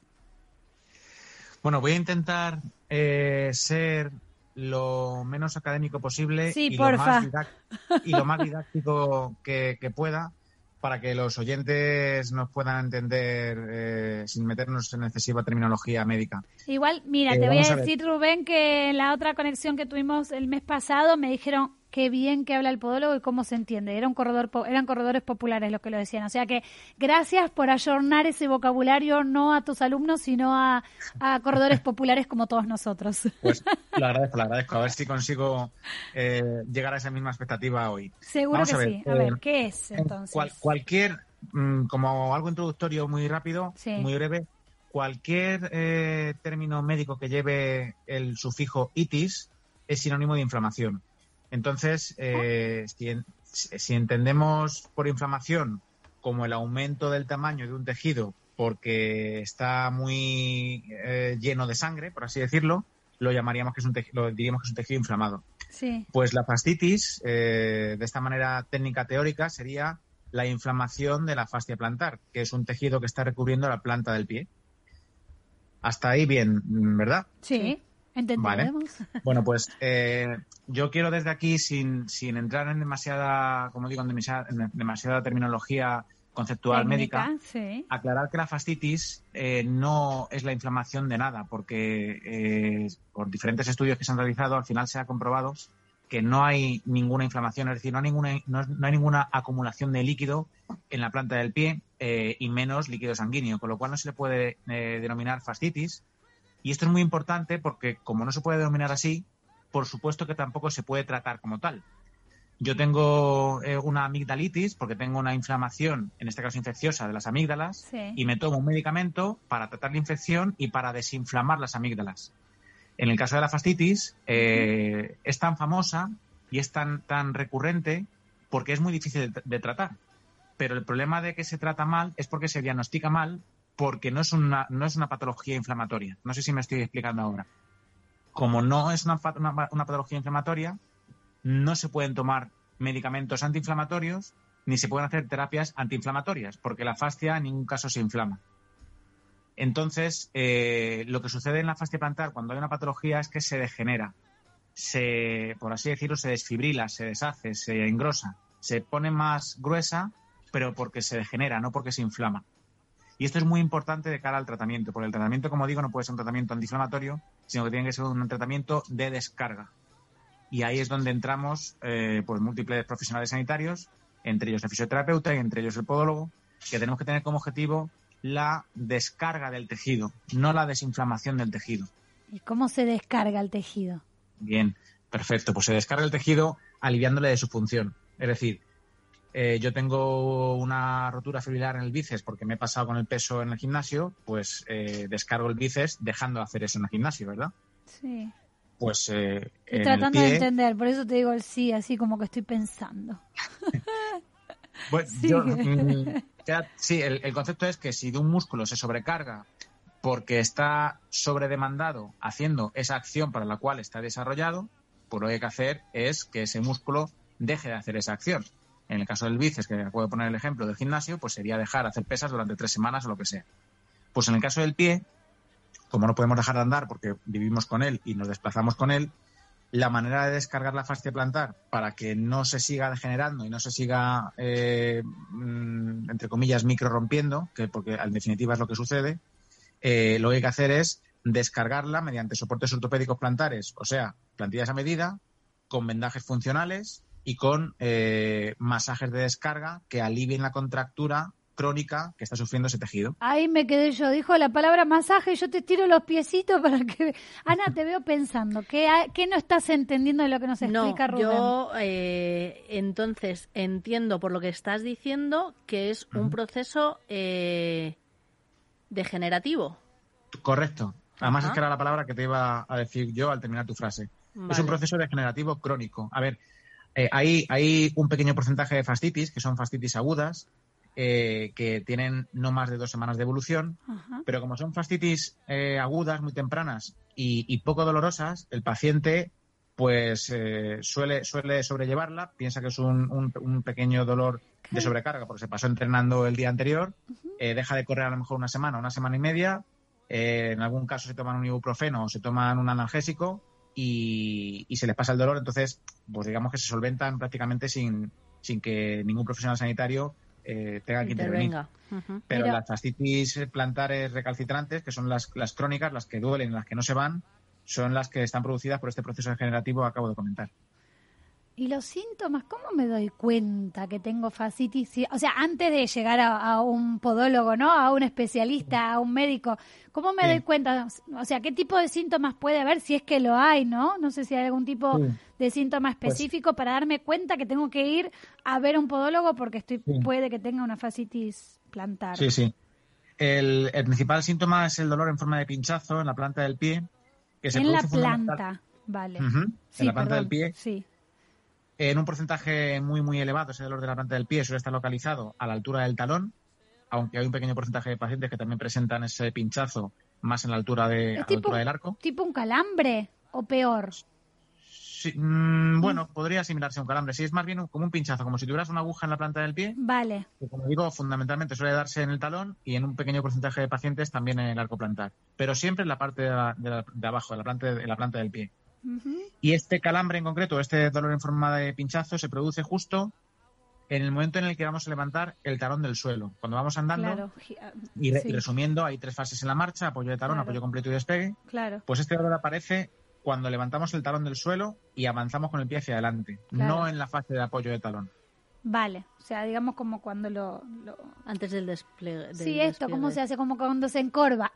Bueno, voy a intentar eh, ser lo menos académico posible Sí, y, porfa. Lo más didac- y lo más didáctico que, que pueda para que los oyentes nos puedan entender eh, sin meternos en excesiva terminología médica. Igual, mira, Eh, te voy a a decir, Rubén, que en la otra conexión que tuvimos el mes pasado me dijeron qué bien que habla el podólogo y cómo se entiende. Era un corredor, po- eran corredores populares los que lo decían. O sea que gracias por ayornar ese vocabulario no a tus alumnos, sino a, a corredores populares como todos nosotros. Pues lo agradezco, lo agradezco. A ver si consigo eh, llegar a esa misma expectativa hoy. Seguro Vamos que a sí. A eh, ver, ¿qué es En entonces? cual- cualquier, mm, como algo introductorio muy rápido, Sí. muy breve, cualquier eh, término médico que lleve el sufijo itis es sinónimo de inflamación. Entonces, eh, si, en- si entendemos por inflamación como el aumento del tamaño de un tejido porque está muy eh, lleno de sangre, por así decirlo, lo llamaríamos que es un tejido, lo diríamos que es un tejido inflamado. Sí. Pues la fascitis, eh, de esta manera técnica teórica, sería la inflamación de la fascia plantar, que es un tejido que está recubriendo la planta del pie. Hasta ahí bien, ¿verdad? Sí, entendemos. Bueno, pues eh, yo quiero desde aquí, sin, sin entrar en demasiada, como digo, en demasiada, en demasiada terminología conceptual Técnica, médica, sí. aclarar que la fascitis eh, no es la inflamación de nada, porque eh, por diferentes estudios que se han realizado, al final se ha comprobado que no hay ninguna inflamación, es decir, no hay ninguna, no, no hay ninguna acumulación de líquido en la planta del pie eh, y menos líquido sanguíneo, con lo cual no se le puede eh, denominar fascitis. Y esto es muy importante porque como no se puede denominar así, por supuesto que tampoco se puede tratar como tal. Yo tengo eh, una amigdalitis porque tengo una inflamación, en este caso infecciosa, de las amígdalas Sí. y me tomo un medicamento para tratar la infección y para desinflamar las amígdalas. En el caso de la fascitis, eh, es tan famosa y es tan, tan recurrente porque es muy difícil de, de tratar. Pero el problema de que se trata mal es porque se diagnostica mal porque no es una, no es una patología inflamatoria. No sé si me estoy explicando ahora. Como no es una, una patología inflamatoria, no se pueden tomar medicamentos antiinflamatorios ni se pueden hacer terapias antiinflamatorias porque la fascia en ningún caso se inflama. Entonces, eh, lo que sucede en la fascia plantar cuando hay una patología es que se degenera, se, por así decirlo, se desfibrila, se deshace, se engrosa, se pone más gruesa, pero porque se degenera, no porque se inflama. Y esto es muy importante de cara al tratamiento, porque el tratamiento, como digo, no puede ser un tratamiento antiinflamatorio, sino que tiene que ser un tratamiento de descarga. Y ahí es donde entramos eh, pues múltiples profesionales sanitarios, entre ellos el fisioterapeuta y entre ellos el podólogo, que tenemos que tener como objetivo la descarga del tejido, no la desinflamación del tejido. ¿Y cómo se descarga el tejido? Bien, perfecto. Pues se descarga el tejido aliviándole de su función. Es decir, eh, yo tengo una rotura fibrilar en el bíceps porque me he pasado con el peso en el gimnasio, pues eh, descargo el bíceps dejando de hacer eso en el gimnasio, ¿verdad? Sí. Pues eh, Estoy tratando de entender, por eso te digo el sí, así como que estoy pensando. Bueno, yo, mm, ya- sí, el, el concepto es que si de un músculo se sobrecarga porque está sobredemandado haciendo esa acción para la cual está desarrollado, pues lo que hay que hacer es que ese músculo deje de hacer esa acción. En el caso del bíceps, que acabo de poner el ejemplo del gimnasio, pues sería dejar de hacer pesas durante tres semanas o lo que sea. Pues en el caso del pie, como no podemos dejar de andar porque vivimos con él y nos desplazamos con él, la manera de descargar la fascia plantar para que no se siga degenerando y no se siga, eh, mm, entre comillas, micro rompiendo, que porque en definitiva es lo que sucede, eh, lo que hay que hacer es descargarla mediante soportes ortopédicos plantares, o sea, plantillas a medida, con vendajes funcionales y con eh, masajes de descarga que alivien la contractura crónica que está sufriendo ese tejido. Ahí me quedé yo, dijo la palabra masaje, yo te tiro los piecitos para que... Ana, te veo pensando, ¿qué, qué no estás entendiendo de lo que nos No, explica Rubén? yo eh, entonces entiendo por lo que estás diciendo que es un proceso eh, degenerativo. Correcto. Además Ajá. es que era la palabra que te iba a decir yo al terminar tu frase. Es un proceso degenerativo crónico. A ver, eh, hay, hay un pequeño porcentaje de fascitis, que son fascitis agudas, eh, que tienen no más de dos semanas de evolución, Ajá. pero como son fascitis eh, agudas, muy tempranas y, y poco dolorosas, el paciente pues eh, suele, suele sobrellevarla, piensa que es un, un- un pequeño dolor de sobrecarga porque se pasó entrenando el día anterior, deja de correr a lo mejor una semana, una semana y media, en algún caso se toman un ibuprofeno o se toman un analgésico y, y se les pasa el dolor, entonces pues digamos que se solventan prácticamente sin, sin que ningún profesional sanitario eh, tenga que intervenir. Pero Mira. las fascitis plantares recalcitrantes, que son las, las crónicas, las que duelen, las que no se van, son las que están producidas por este proceso degenerativo que acabo de comentar. ¿Y los síntomas? ¿Cómo me doy cuenta que tengo fascitis? O sea, antes de llegar a, a un podólogo, ¿no? A un especialista, a un médico, ¿cómo me Sí. doy cuenta? O sea, ¿qué tipo de síntomas puede haber si es que lo hay, ¿no? No sé si hay algún tipo Sí. de síntoma Pues específico para darme cuenta que tengo que ir a ver a un podólogo porque estoy Sí. puede que tenga una fascitis plantar. Sí, sí. El, el principal síntoma es el dolor en forma de pinchazo en la planta del pie. Que se en la planta, vale. Sí, en la planta perdón, del pie. Sí. En un porcentaje muy, muy elevado, ese dolor de la planta del pie suele estar localizado a la altura del talón, aunque hay un pequeño porcentaje de pacientes que también presentan ese pinchazo más en la altura, de, la tipo- altura del arco. ¿Tipo un calambre o peor? Sí, mm, bueno, podría asimilarse a un calambre. Sí, es más bien un- como un pinchazo, como si tuvieras una aguja en la planta del pie, Vale, que como digo, fundamentalmente suele darse en el talón y en un pequeño porcentaje de pacientes también en el arco plantar. Pero siempre en la parte de, la- de la- de abajo, de la, planta, de la planta del pie. Y este calambre en concreto, este dolor en forma de pinchazo, se produce justo en el momento en el que vamos a levantar el talón del suelo. Cuando vamos andando, claro, ah, y, re- sí, y resumiendo, hay tres fases en la marcha, apoyo de talón, Claro. apoyo completo y despegue. claro. Pues este dolor aparece cuando levantamos el talón del suelo y avanzamos con el pie hacia adelante, Claro. no en la fase de apoyo de talón. Vale, o sea, digamos como cuando lo... lo- Antes del despliegue. del Sí, esto, ¿cómo despliegue. se hace? Como cuando se encorva.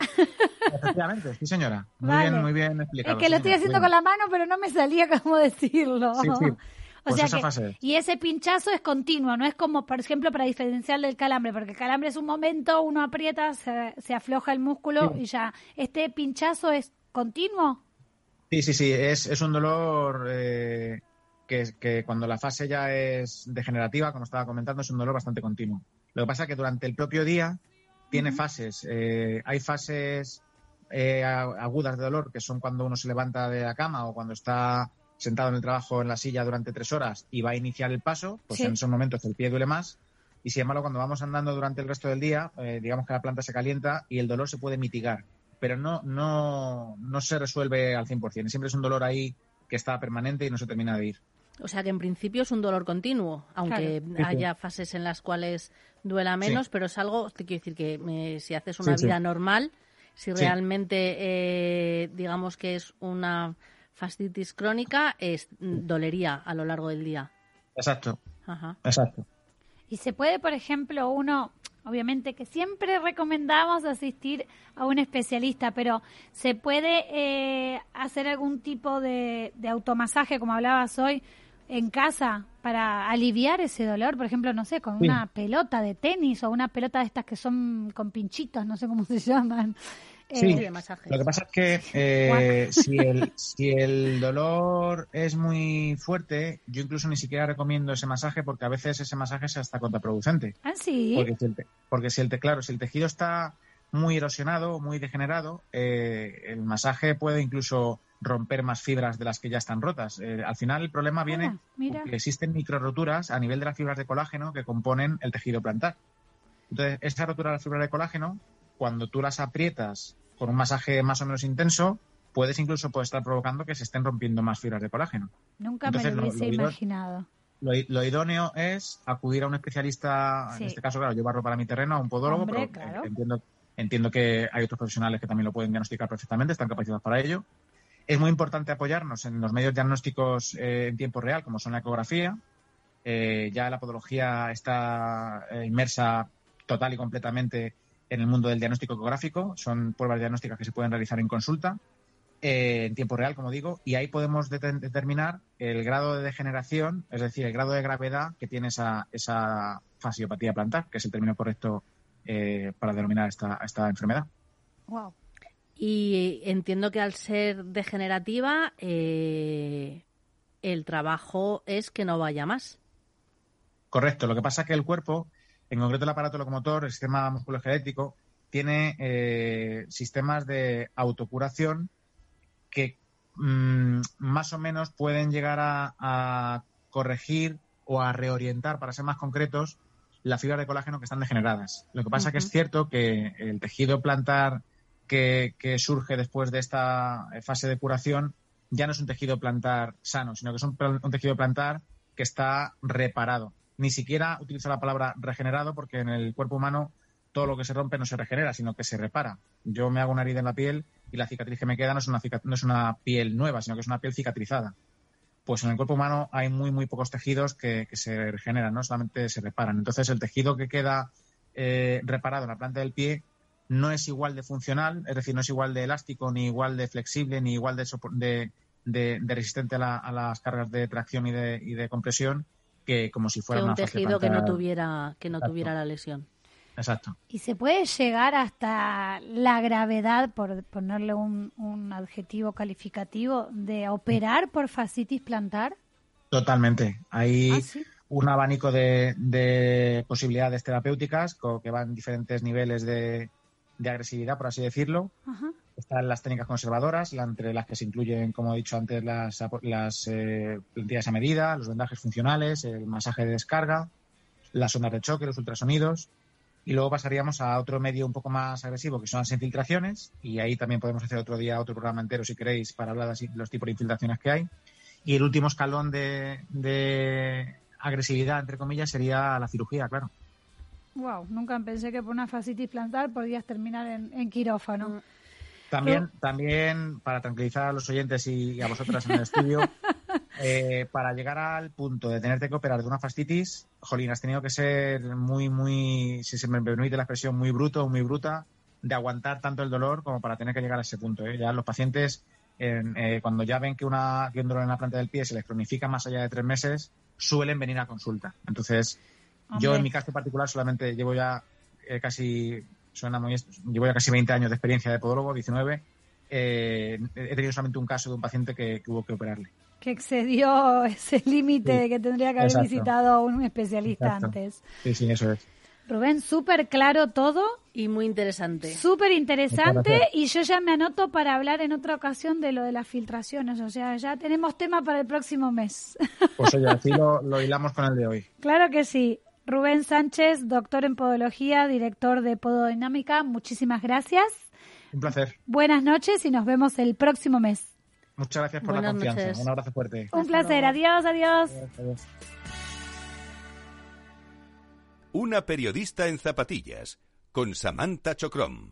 Efectivamente, sí señora. Muy Vale. bien, muy bien explicado. es que lo estoy haciendo con la mano, pero no me salía cómo decirlo. Sí, sí. O Pues sea esa que, fase es. y ese pinchazo es continuo, no es como, por ejemplo, para diferenciar del calambre, porque el calambre es un momento, uno aprieta, se, se afloja el músculo Sí. y ya. ¿Este pinchazo es continuo? Sí, sí, sí, es, es un dolor eh, que, que cuando la fase ya es degenerativa, como estaba comentando, es un dolor bastante continuo. Lo que pasa es que durante el propio día tiene fases. eh, hay fases eh, agudas de dolor, que son cuando uno se levanta de la cama o cuando está sentado en el trabajo en la silla durante tres horas y va a iniciar el paso, pues Sí. en esos momentos el pie duele más. Y sin embargo, cuando vamos andando durante el resto del día, eh, digamos que la planta se calienta y el dolor se puede mitigar pero no, no, no se resuelve al 100%. Siempre es un dolor ahí que está permanente y no se termina de ir. O sea que en principio es un dolor continuo, aunque Claro. Haya fases en las cuales duela menos, pero es algo, te quiero decir que eh, si haces una Sí, sí. vida normal, si Sí. realmente eh, digamos que es una fascitis crónica, es mm, dolería a lo largo del día. Exacto, Ajá. exacto. Y se puede, por ejemplo, uno, obviamente que siempre recomendamos asistir a un especialista, pero se puede eh, hacer algún tipo de, de automasaje, como hablabas hoy, en casa para aliviar ese dolor, por ejemplo, no sé, con Sí. una pelota de tenis o una pelota de estas que son con pinchitos, no sé cómo se llaman. Sí. Eh. Lo que pasa es que eh, si, el, si el dolor es muy fuerte, yo incluso ni siquiera recomiendo ese masaje porque a veces ese masaje es hasta contraproducente. ah, sí. Porque si el, te- porque si el te- claro, si el tejido está muy erosionado, muy degenerado, eh, el masaje puede incluso romper más fibras de las que ya están rotas. Eh, al final el problema viene Ah, porque existen microroturas a nivel de las fibras de colágeno que componen el tejido plantar. Entonces, esta rotura de las fibras de colágeno, cuando tú las aprietas con un masaje más o menos intenso, puedes incluso puede estar provocando que se estén rompiendo más fibras de colágeno. Nunca entonces me lo hubiese lo imaginado. Lo, idóneo es acudir a un especialista, Sí. en este caso, claro, yo barro para mi terreno, a un podólogo, Hombre, pero claro. entiendo, entiendo que hay otros profesionales que también lo pueden diagnosticar perfectamente, están capacitados para ello. Es muy importante apoyarnos en los medios diagnósticos eh, en tiempo real, como son la ecografía. Eh, ya la podología está eh, inmersa total y completamente en el mundo del diagnóstico ecográfico. Son pruebas diagnósticas que se pueden realizar en consulta eh, en tiempo real, como digo, y ahí podemos determinar el grado de degeneración, es decir, el grado de gravedad que tiene esa, esa fasiopatía plantar, que es el término correcto eh, para denominar esta, esta enfermedad. Wow. Y entiendo que al ser degenerativa, eh, el trabajo es que no vaya más. Correcto. Lo que pasa es que el cuerpo, en concreto el aparato locomotor, el sistema musculoesquelético, tiene eh, sistemas de autocuración que mm, más o menos pueden llegar a, a corregir o a reorientar, para ser más concretos, las fibras de colágeno que están degeneradas. Lo que pasa que es cierto que el tejido plantar que, surge después de esta fase de curación ya no es un tejido plantar sano, sino que es un, tejido plantar que está reparado. Ni siquiera utilizo la palabra regenerado porque en el cuerpo humano todo lo que se rompe no se regenera, sino que se repara. Yo me hago una herida en la piel y la cicatriz que me queda no es una, piel nueva, sino que es una piel cicatrizada. Pues en el cuerpo humano hay muy, muy pocos tejidos que, que se regeneran, no solamente se reparan. Entonces el tejido que queda eh, reparado en la planta del pie no es igual de funcional, es decir, no es igual de elástico, ni igual de flexible, ni igual de, sopor- de, de- de resistente a, la- a las cargas de tracción y de, y de compresión que como si Que fuera un una tejido que no tuviera, que no Exacto. tuviera la lesión. Exacto. ¿Y se puede llegar hasta la gravedad, por ponerle un, un adjetivo calificativo, de operar por fascitis plantar? Totalmente. Hay Ah, sí. un abanico de, de posibilidades terapéuticas que van en diferentes niveles de, de agresividad, por así decirlo. Ajá. Están las técnicas conservadoras, entre las que se incluyen, como he dicho antes, las, las eh, plantillas a medida, los vendajes funcionales, el masaje de descarga, las ondas de choque, los ultrasonidos. Y luego pasaríamos a otro medio un poco más agresivo, que son las infiltraciones. Y ahí también podemos hacer otro día otro programa entero, si queréis, para hablar de los tipos de infiltraciones que hay. Y el último escalón de, de agresividad, entre comillas, sería la cirugía, claro. Wow, nunca pensé que por una fascitis plantar podías terminar en, quirófano. Mm. También, también para tranquilizar a los oyentes y a vosotras en el estudio, eh, para llegar al punto de tenerte que operar de una fascitis, Jolín, has tenido que ser muy, muy, si se me permite la expresión, muy bruto, muy bruta, de aguantar tanto el dolor como para tener que llegar a ese punto. ¿eh? Ya los pacientes, eh, cuando ya ven que, una, que un dolor en la planta del pie se les cronifica más allá de tres meses, suelen venir a consulta. Entonces, yo en mi caso particular solamente llevo ya eh, casi, suena muy, llevo ya casi 20 años de experiencia de podólogo, 19. Eh, he tenido solamente un caso de un paciente que, hubo que operarle. Que excedió ese límite de que tendría que haber visitado a un especialista antes. Sí, sí, eso es. Rubén, súper claro todo. Y muy interesante. Súper interesante. Y yo ya me anoto para hablar en otra ocasión de lo de las filtraciones. O sea, ya tenemos tema para el próximo mes. Pues oye, así lo, lo hilamos con el de hoy. Claro que sí. Rubén Sánchez, doctor en podología, director de Pododinámica, muchísimas gracias. Un placer. Buenas noches y nos vemos el próximo mes. Muchas gracias por la confianza. Un abrazo fuerte. Un placer. Adiós, adiós. Una periodista en zapatillas con Samantha Chocrom.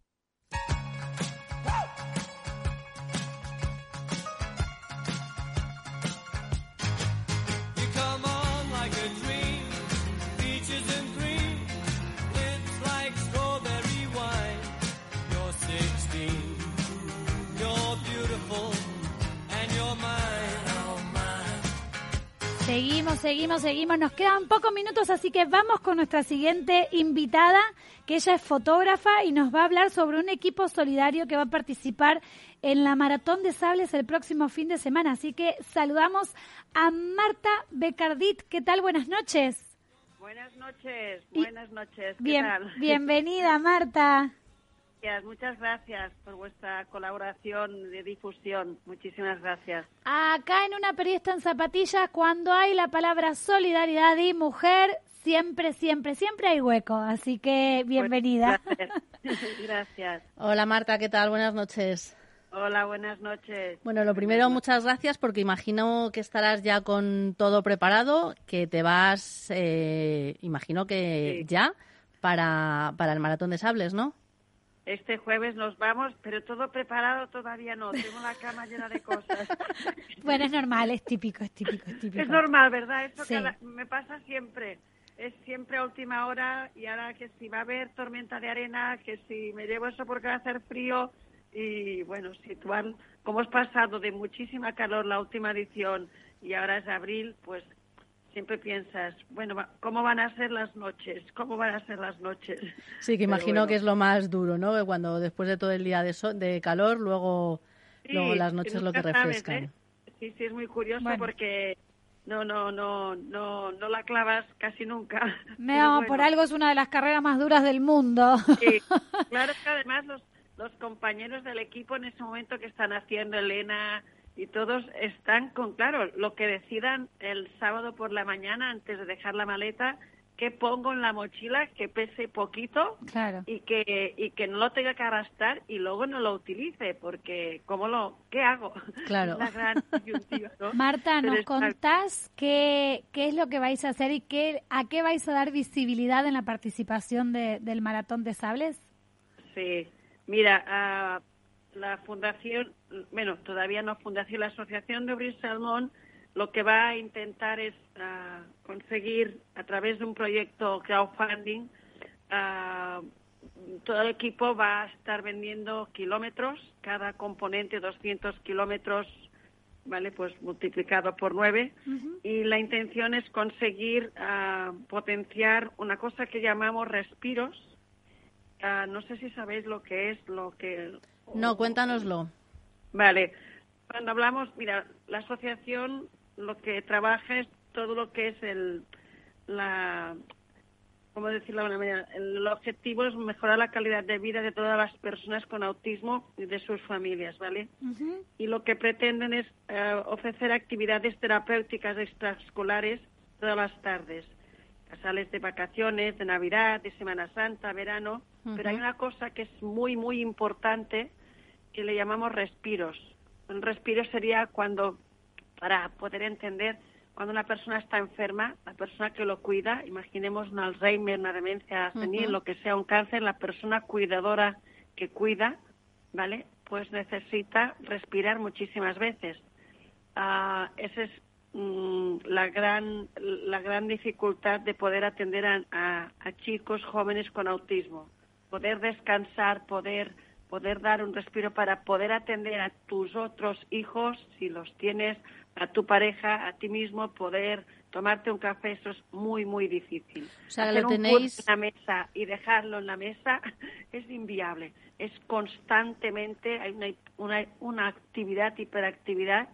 Seguimos, seguimos, seguimos. Nos quedan pocos minutos, así que vamos con nuestra siguiente invitada, que ella es fotógrafa y nos va a hablar sobre un equipo solidario que va a participar en la Maratón de Sables el próximo fin de semana. Así que saludamos a Marta Becardit. ¿Qué tal? Buenas noches. Buenas noches, buenas noches. ¿Qué Bien, tal? Bienvenida, Marta. Muchas gracias por vuestra colaboración de difusión. Muchísimas gracias. Acá en Una Periodista en Zapatillas, cuando hay la palabra solidaridad y mujer, siempre, siempre, siempre hay hueco. Así que bienvenida. gracias. Hola Marta, ¿qué tal? Buenas noches. Hola, buenas noches. Bueno, lo primero, muchas gracias porque imagino que estarás ya con todo preparado, que te vas, eh, imagino que ya, para, para el maratón de sables, ¿no? Este jueves nos vamos, pero todo preparado todavía no. Tengo la cama llena de cosas. bueno, es normal, es típico, es típico, es típico. Es normal, ¿verdad? Esto me pasa siempre. Es siempre a última hora y ahora que si va a haber tormenta de arena, que si me llevo eso porque va a hacer frío y bueno, situar como has pasado de muchísima calor la última edición y ahora es abril, pues siempre piensas, bueno, ¿cómo van a ser las noches? ¿Cómo van a ser las noches? Sí, que imagino que es lo más duro, ¿no? Cuando después de todo el día de, de calor, luego, luego las noches lo que refrescan. ¿eh? Sí, sí, es muy curioso porque no, no, no, no, no la clavas casi nunca. No, por algo es una de las carreras más duras del mundo. Sí, claro que además los, los compañeros del equipo en ese momento que están haciendo, Elena, y todos están con, claro, lo que decidan el sábado por la mañana antes de dejar la maleta qué pongo en la mochila que pese poquito claro. y que y que no lo tenga que arrastrar y luego no lo utilice porque cómo lo qué hago claro la gran ¿no? Marta nos contás qué, qué es lo que vais a hacer y qué a qué vais a dar visibilidad en la participación de, del maratón de sables sí mira la fundación bueno todavía no fundación la asociación de Obrir Salmón lo que va a intentar es uh, conseguir a través de un proyecto crowdfunding uh, todo el equipo va a estar vendiendo kilómetros cada componente 200 kilómetros vale pues multiplicado por nueve. Uh -huh. y la intención es conseguir uh, potenciar una cosa que llamamos respiros. No sé si sabéis lo que es lo que no cuéntanoslo. Vale. Cuando hablamos mira la asociación lo que trabaja es todo lo que es el la cómo decirlo de una manera el objetivo es mejorar la calidad de vida de todas las personas con autismo y de sus familias vale uh -huh. y lo que pretenden es uh, ofrecer actividades terapéuticas extraescolares todas las tardes. Casales de vacaciones de navidad de semana santa verano. Uh -huh. pero hay una cosa que es muy muy importante que le llamamos respiros un respiro sería cuando para poder entender cuando una persona está enferma, la persona que lo cuida, imaginemos un Alzheimer, una demencia senil, uh -huh. lo que sea, un cáncer, la persona cuidadora que cuida, ¿vale? Pues necesita respirar muchísimas veces. Uh, esa es mm, la gran la gran dificultad de poder atender a, a, a chicos jóvenes con autismo, poder descansar, poder poder dar un respiro para poder atender a tus otros hijos, si los tienes, a tu pareja, a ti mismo, poder tomarte un café, eso es muy, muy difícil. O sea, Hacer lo un tenéis... en la mesa y dejarlo en la mesa es inviable. Es constantemente, hay una, una, una actividad, hiperactividad,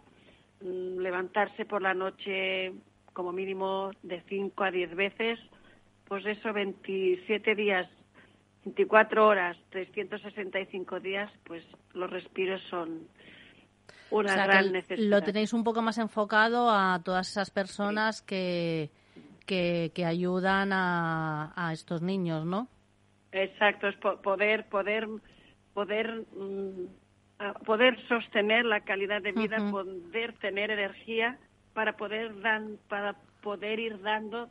mmm, levantarse por la noche como mínimo de 5 a 10 veces, pues eso, 27 días 24 horas, 365 días, pues los respiros son una o sea, gran necesidad. Lo tenéis un poco más enfocado a todas esas personas sí. que, que, que, ayudan a, a, estos niños, ¿no? Exacto, es poder, poder, poder, poder sostener la calidad de vida, uh -huh. poder tener energía para poder, dan, para poder ir dando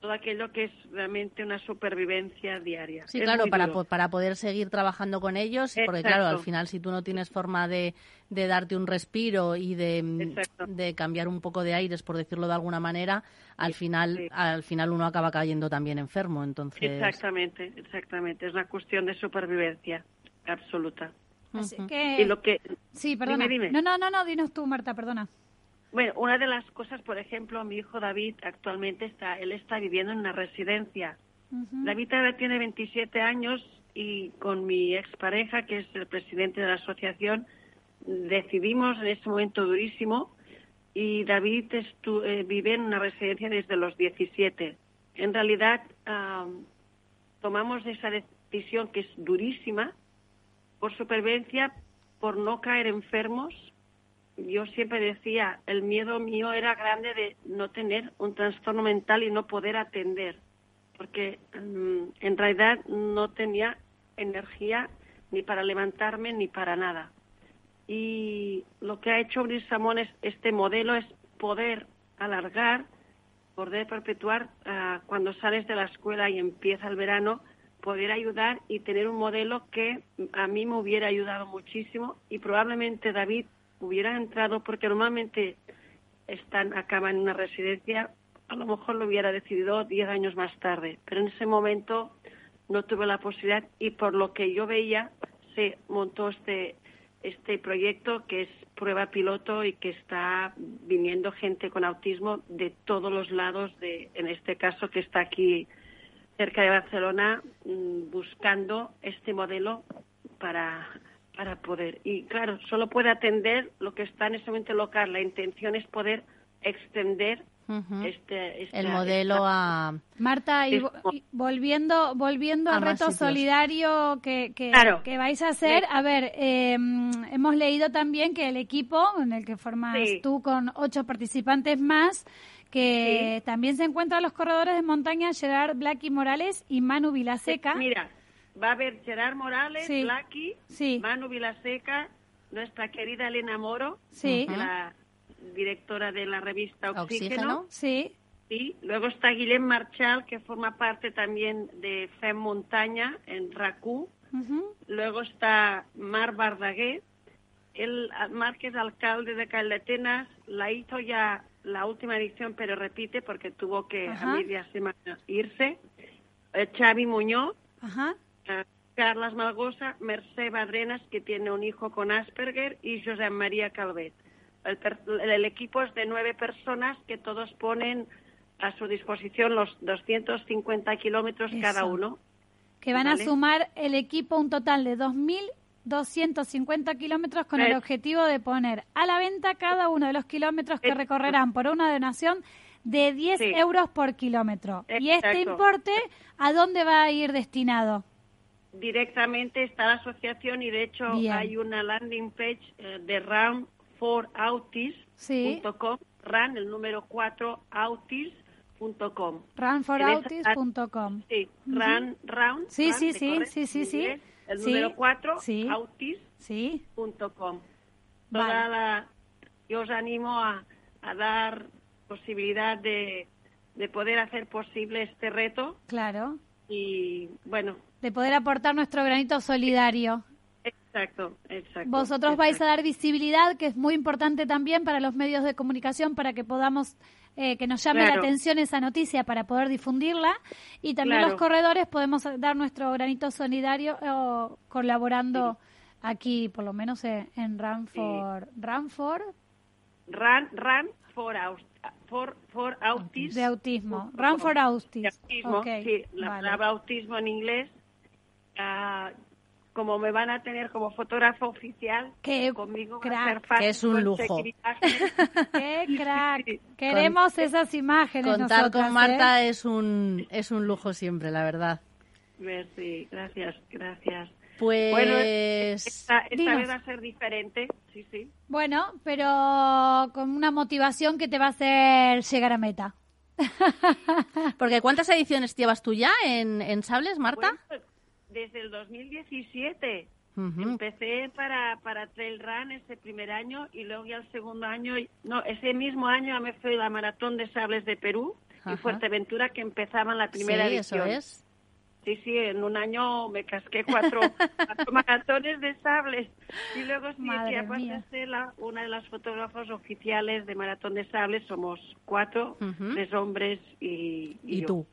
todo aquello que es realmente una supervivencia diaria. Sí, es claro, para, para poder seguir trabajando con ellos, porque claro, al final si tú no tienes forma de, de darte un respiro y de, de, cambiar un poco de aires, por decirlo de alguna manera, al sí, final sí. al final uno acaba cayendo también enfermo, entonces... Exactamente, exactamente, es una cuestión de supervivencia absoluta. Así que... Y lo que... Sí, perdona. Dime, dime. No, no, no, no, dinos tú, Marta, perdona. Bueno, una de las cosas, por ejemplo, mi hijo David actualmente está, él está viviendo en una residencia. Uh -huh. David ahora tiene 27 años y con mi expareja, que es el presidente de la asociación, decidimos en ese momento durísimo y David estu eh, vive en una residencia desde los 17. En realidad, um, tomamos esa decisión que es durísima por supervivencia, por no caer enfermos yo siempre decía, el miedo mío era grande de no tener un trastorno mental y no poder atender, porque um, en realidad no tenía energía ni para levantarme ni para nada. Y lo que ha hecho Samón es este modelo es poder alargar, poder perpetuar uh, cuando sales de la escuela y empieza el verano, poder ayudar y tener un modelo que a mí me hubiera ayudado muchísimo y probablemente David hubiera entrado, porque normalmente están, acaban en una residencia, a lo mejor lo hubiera decidido diez años más tarde, pero en ese momento no tuve la posibilidad y por lo que yo veía se montó este este proyecto que es prueba piloto y que está viniendo gente con autismo de todos los lados de en este caso que está aquí cerca de Barcelona buscando este modelo para para poder. Y claro, solo puede atender lo que está en ese momento local. La intención es poder extender Uh -huh. este, esta, el modelo esta... a Marta y, y, volviendo volviendo a al reto sitios. solidario que, que, claro. que, vais a hacer a ver eh, hemos leído también que el equipo en el que formas sí. tú con ocho participantes más que también se encuentran los corredores de montaña Gerard Blacky Morales y Manu Vilaseca. Mira, va a haber Gerard Morales, Sí. Blacky, Sí. Manu Vilaseca, nuestra querida Elena Moro, Sí. la directora de la revista Oxígeno. Oxígeno. Sí, Sí, luego está Guillem Marchal, que forma parte también de FEM Montaña en RACU. Luego está Mar Bardaguer. El Mar, que es alcalde de Caldetenas, la hizo ya la última edición, pero repite porque tuvo que a media semana irse. Eh, Xavi Muñoz, ajá. eh, Carlas Malgosa, Mercè Badrenas, que tiene un hijo con Asperger, y Josep María Calvet. El, el equipo es de nueve personas que todos ponen a su disposición los 250 kilómetros cada uno. Que van Vale. a sumar el equipo un total de 2.250 kilómetros con el Eh. objetivo de poner a la venta cada uno de los kilómetros que Exacto. recorrerán por una donación de 10 Sí. euros por kilómetro. Y este importe, ¿a dónde va a ir destinado? Directamente está la asociación y de hecho Bien. hay una landing page eh, de run for Sí. run el número 4 autis.com runforautis.com. sí run round Sí, sí, sí, sí, sí, sí. el número 4 sí. autis.com Sí, Toda Vale. la- yo os animo a, a dar posibilidad de, de poder hacer posible este reto claro. y bueno De poder aportar nuestro granito solidario. exacto exacto Vosotros vais a dar visibilidad, que es muy importante también para los medios de comunicación, para que podamos, eh, que nos llame la atención esa noticia para poder difundirla. Y también Claro. los corredores podemos dar nuestro granito solidario eh, colaborando aquí, por lo menos eh, en Ranford. Ranford Run, run for, aus- for, for autis. de autismo. com. for autis. De autismo, Ok, sí, la vale. palabra autismo en inglés. Como me van a tener como fotógrafo oficial, Qué conmigo va crack. a ser fácil Que es un lujo. conseguir imágenes. ¡Qué crack! Sí. Queremos esas imágenes Contar nosotras, con ¿eh? Marta es un es un lujo siempre, la verdad. Merci, gracias, gracias. Pues Bueno, esta, esta vez va a ser diferente, sí, sí. Bueno, pero con una motivación que te va a hacer llegar a meta. porque ¿cuántas ediciones llevas tú ya en, en Sables, Marta? Bueno, desde el 2017 Ujú. empecé para, para Trail Run ese primer año y luego ya el segundo año, no, ese mismo año ya me fui a la Maratón de Sables de Perú Ajá. y Fuerteventura que empezaban la primera sí, edición. eso es. Sí, sí, en un año me casqué cuatro, cuatro maratones de sables. Y luego sí, sí, aparte de ser la- una de las fotógrafos oficiales de Maratón de Sables, somos cuatro, Ujú. tres hombres y, Y yo. tú.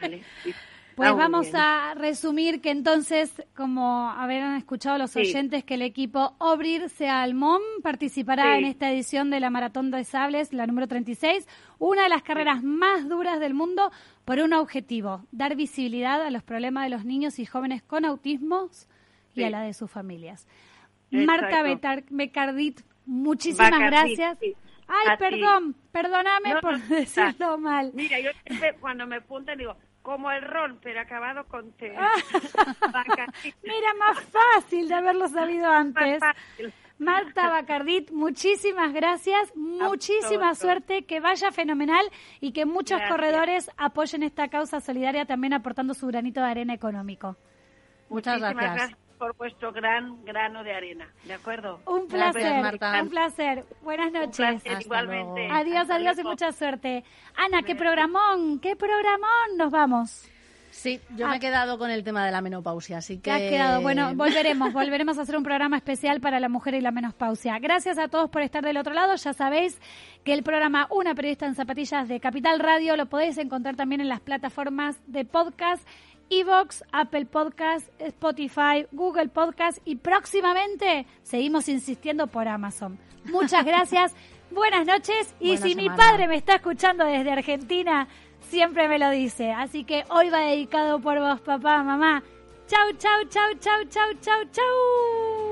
Vale, y- Pues Ah, vamos bien. a resumir que entonces, como habrán escuchado los Sí. oyentes, que el equipo Obrir Almón participará Sí. en esta edición de la Maratón de Sables, la número 36, una de las carreras más duras del mundo por un objetivo, dar visibilidad a los problemas de los niños y jóvenes con autismos y a la de sus familias. Exacto. Marta Betar- Becardit, muchísimas Bacardit, gracias. Ay, perdón, perdóname No, por no, decirlo mal. Mira, yo siempre cuando me apuntan digo, como el ron, pero acabado con T. Ah. Mira, más fácil de haberlo sabido antes. Marta Bacardit, muchísimas gracias, muchísima Absoluto. suerte, que vaya fenomenal y que muchos Gracias. corredores apoyen esta causa solidaria también aportando su granito de arena económico. Muchas Muchísimas gracias. Por vuestro gran grano de arena, ¿de acuerdo? Un Gracias, placer, Marta. un placer. Buenas Un noches. placer Hasta igualmente. luego. Adiós, Hasta adiós y mucha suerte. Ana, qué programón, qué programón. Nos vamos. Sí, yo Ah. me he quedado con el tema de la menopausia, así que... Te has quedado. Bueno, volveremos, volveremos a hacer un programa especial para la mujer y la menopausia. Gracias a todos por estar del otro lado. Ya sabéis que el programa Una periodista en zapatillas de Capital Radio lo podéis encontrar también en las plataformas de podcast, Evox, Apple Podcast, Spotify, Google Podcast y próximamente seguimos insistiendo por Amazon. Muchas gracias. Buenas noches y Buena si mi padre me está escuchando desde Argentina, siempre me lo dice. Así que hoy va dedicado por vos, papá, mamá. Chau, chau, chau, chau, chau, chau, chau.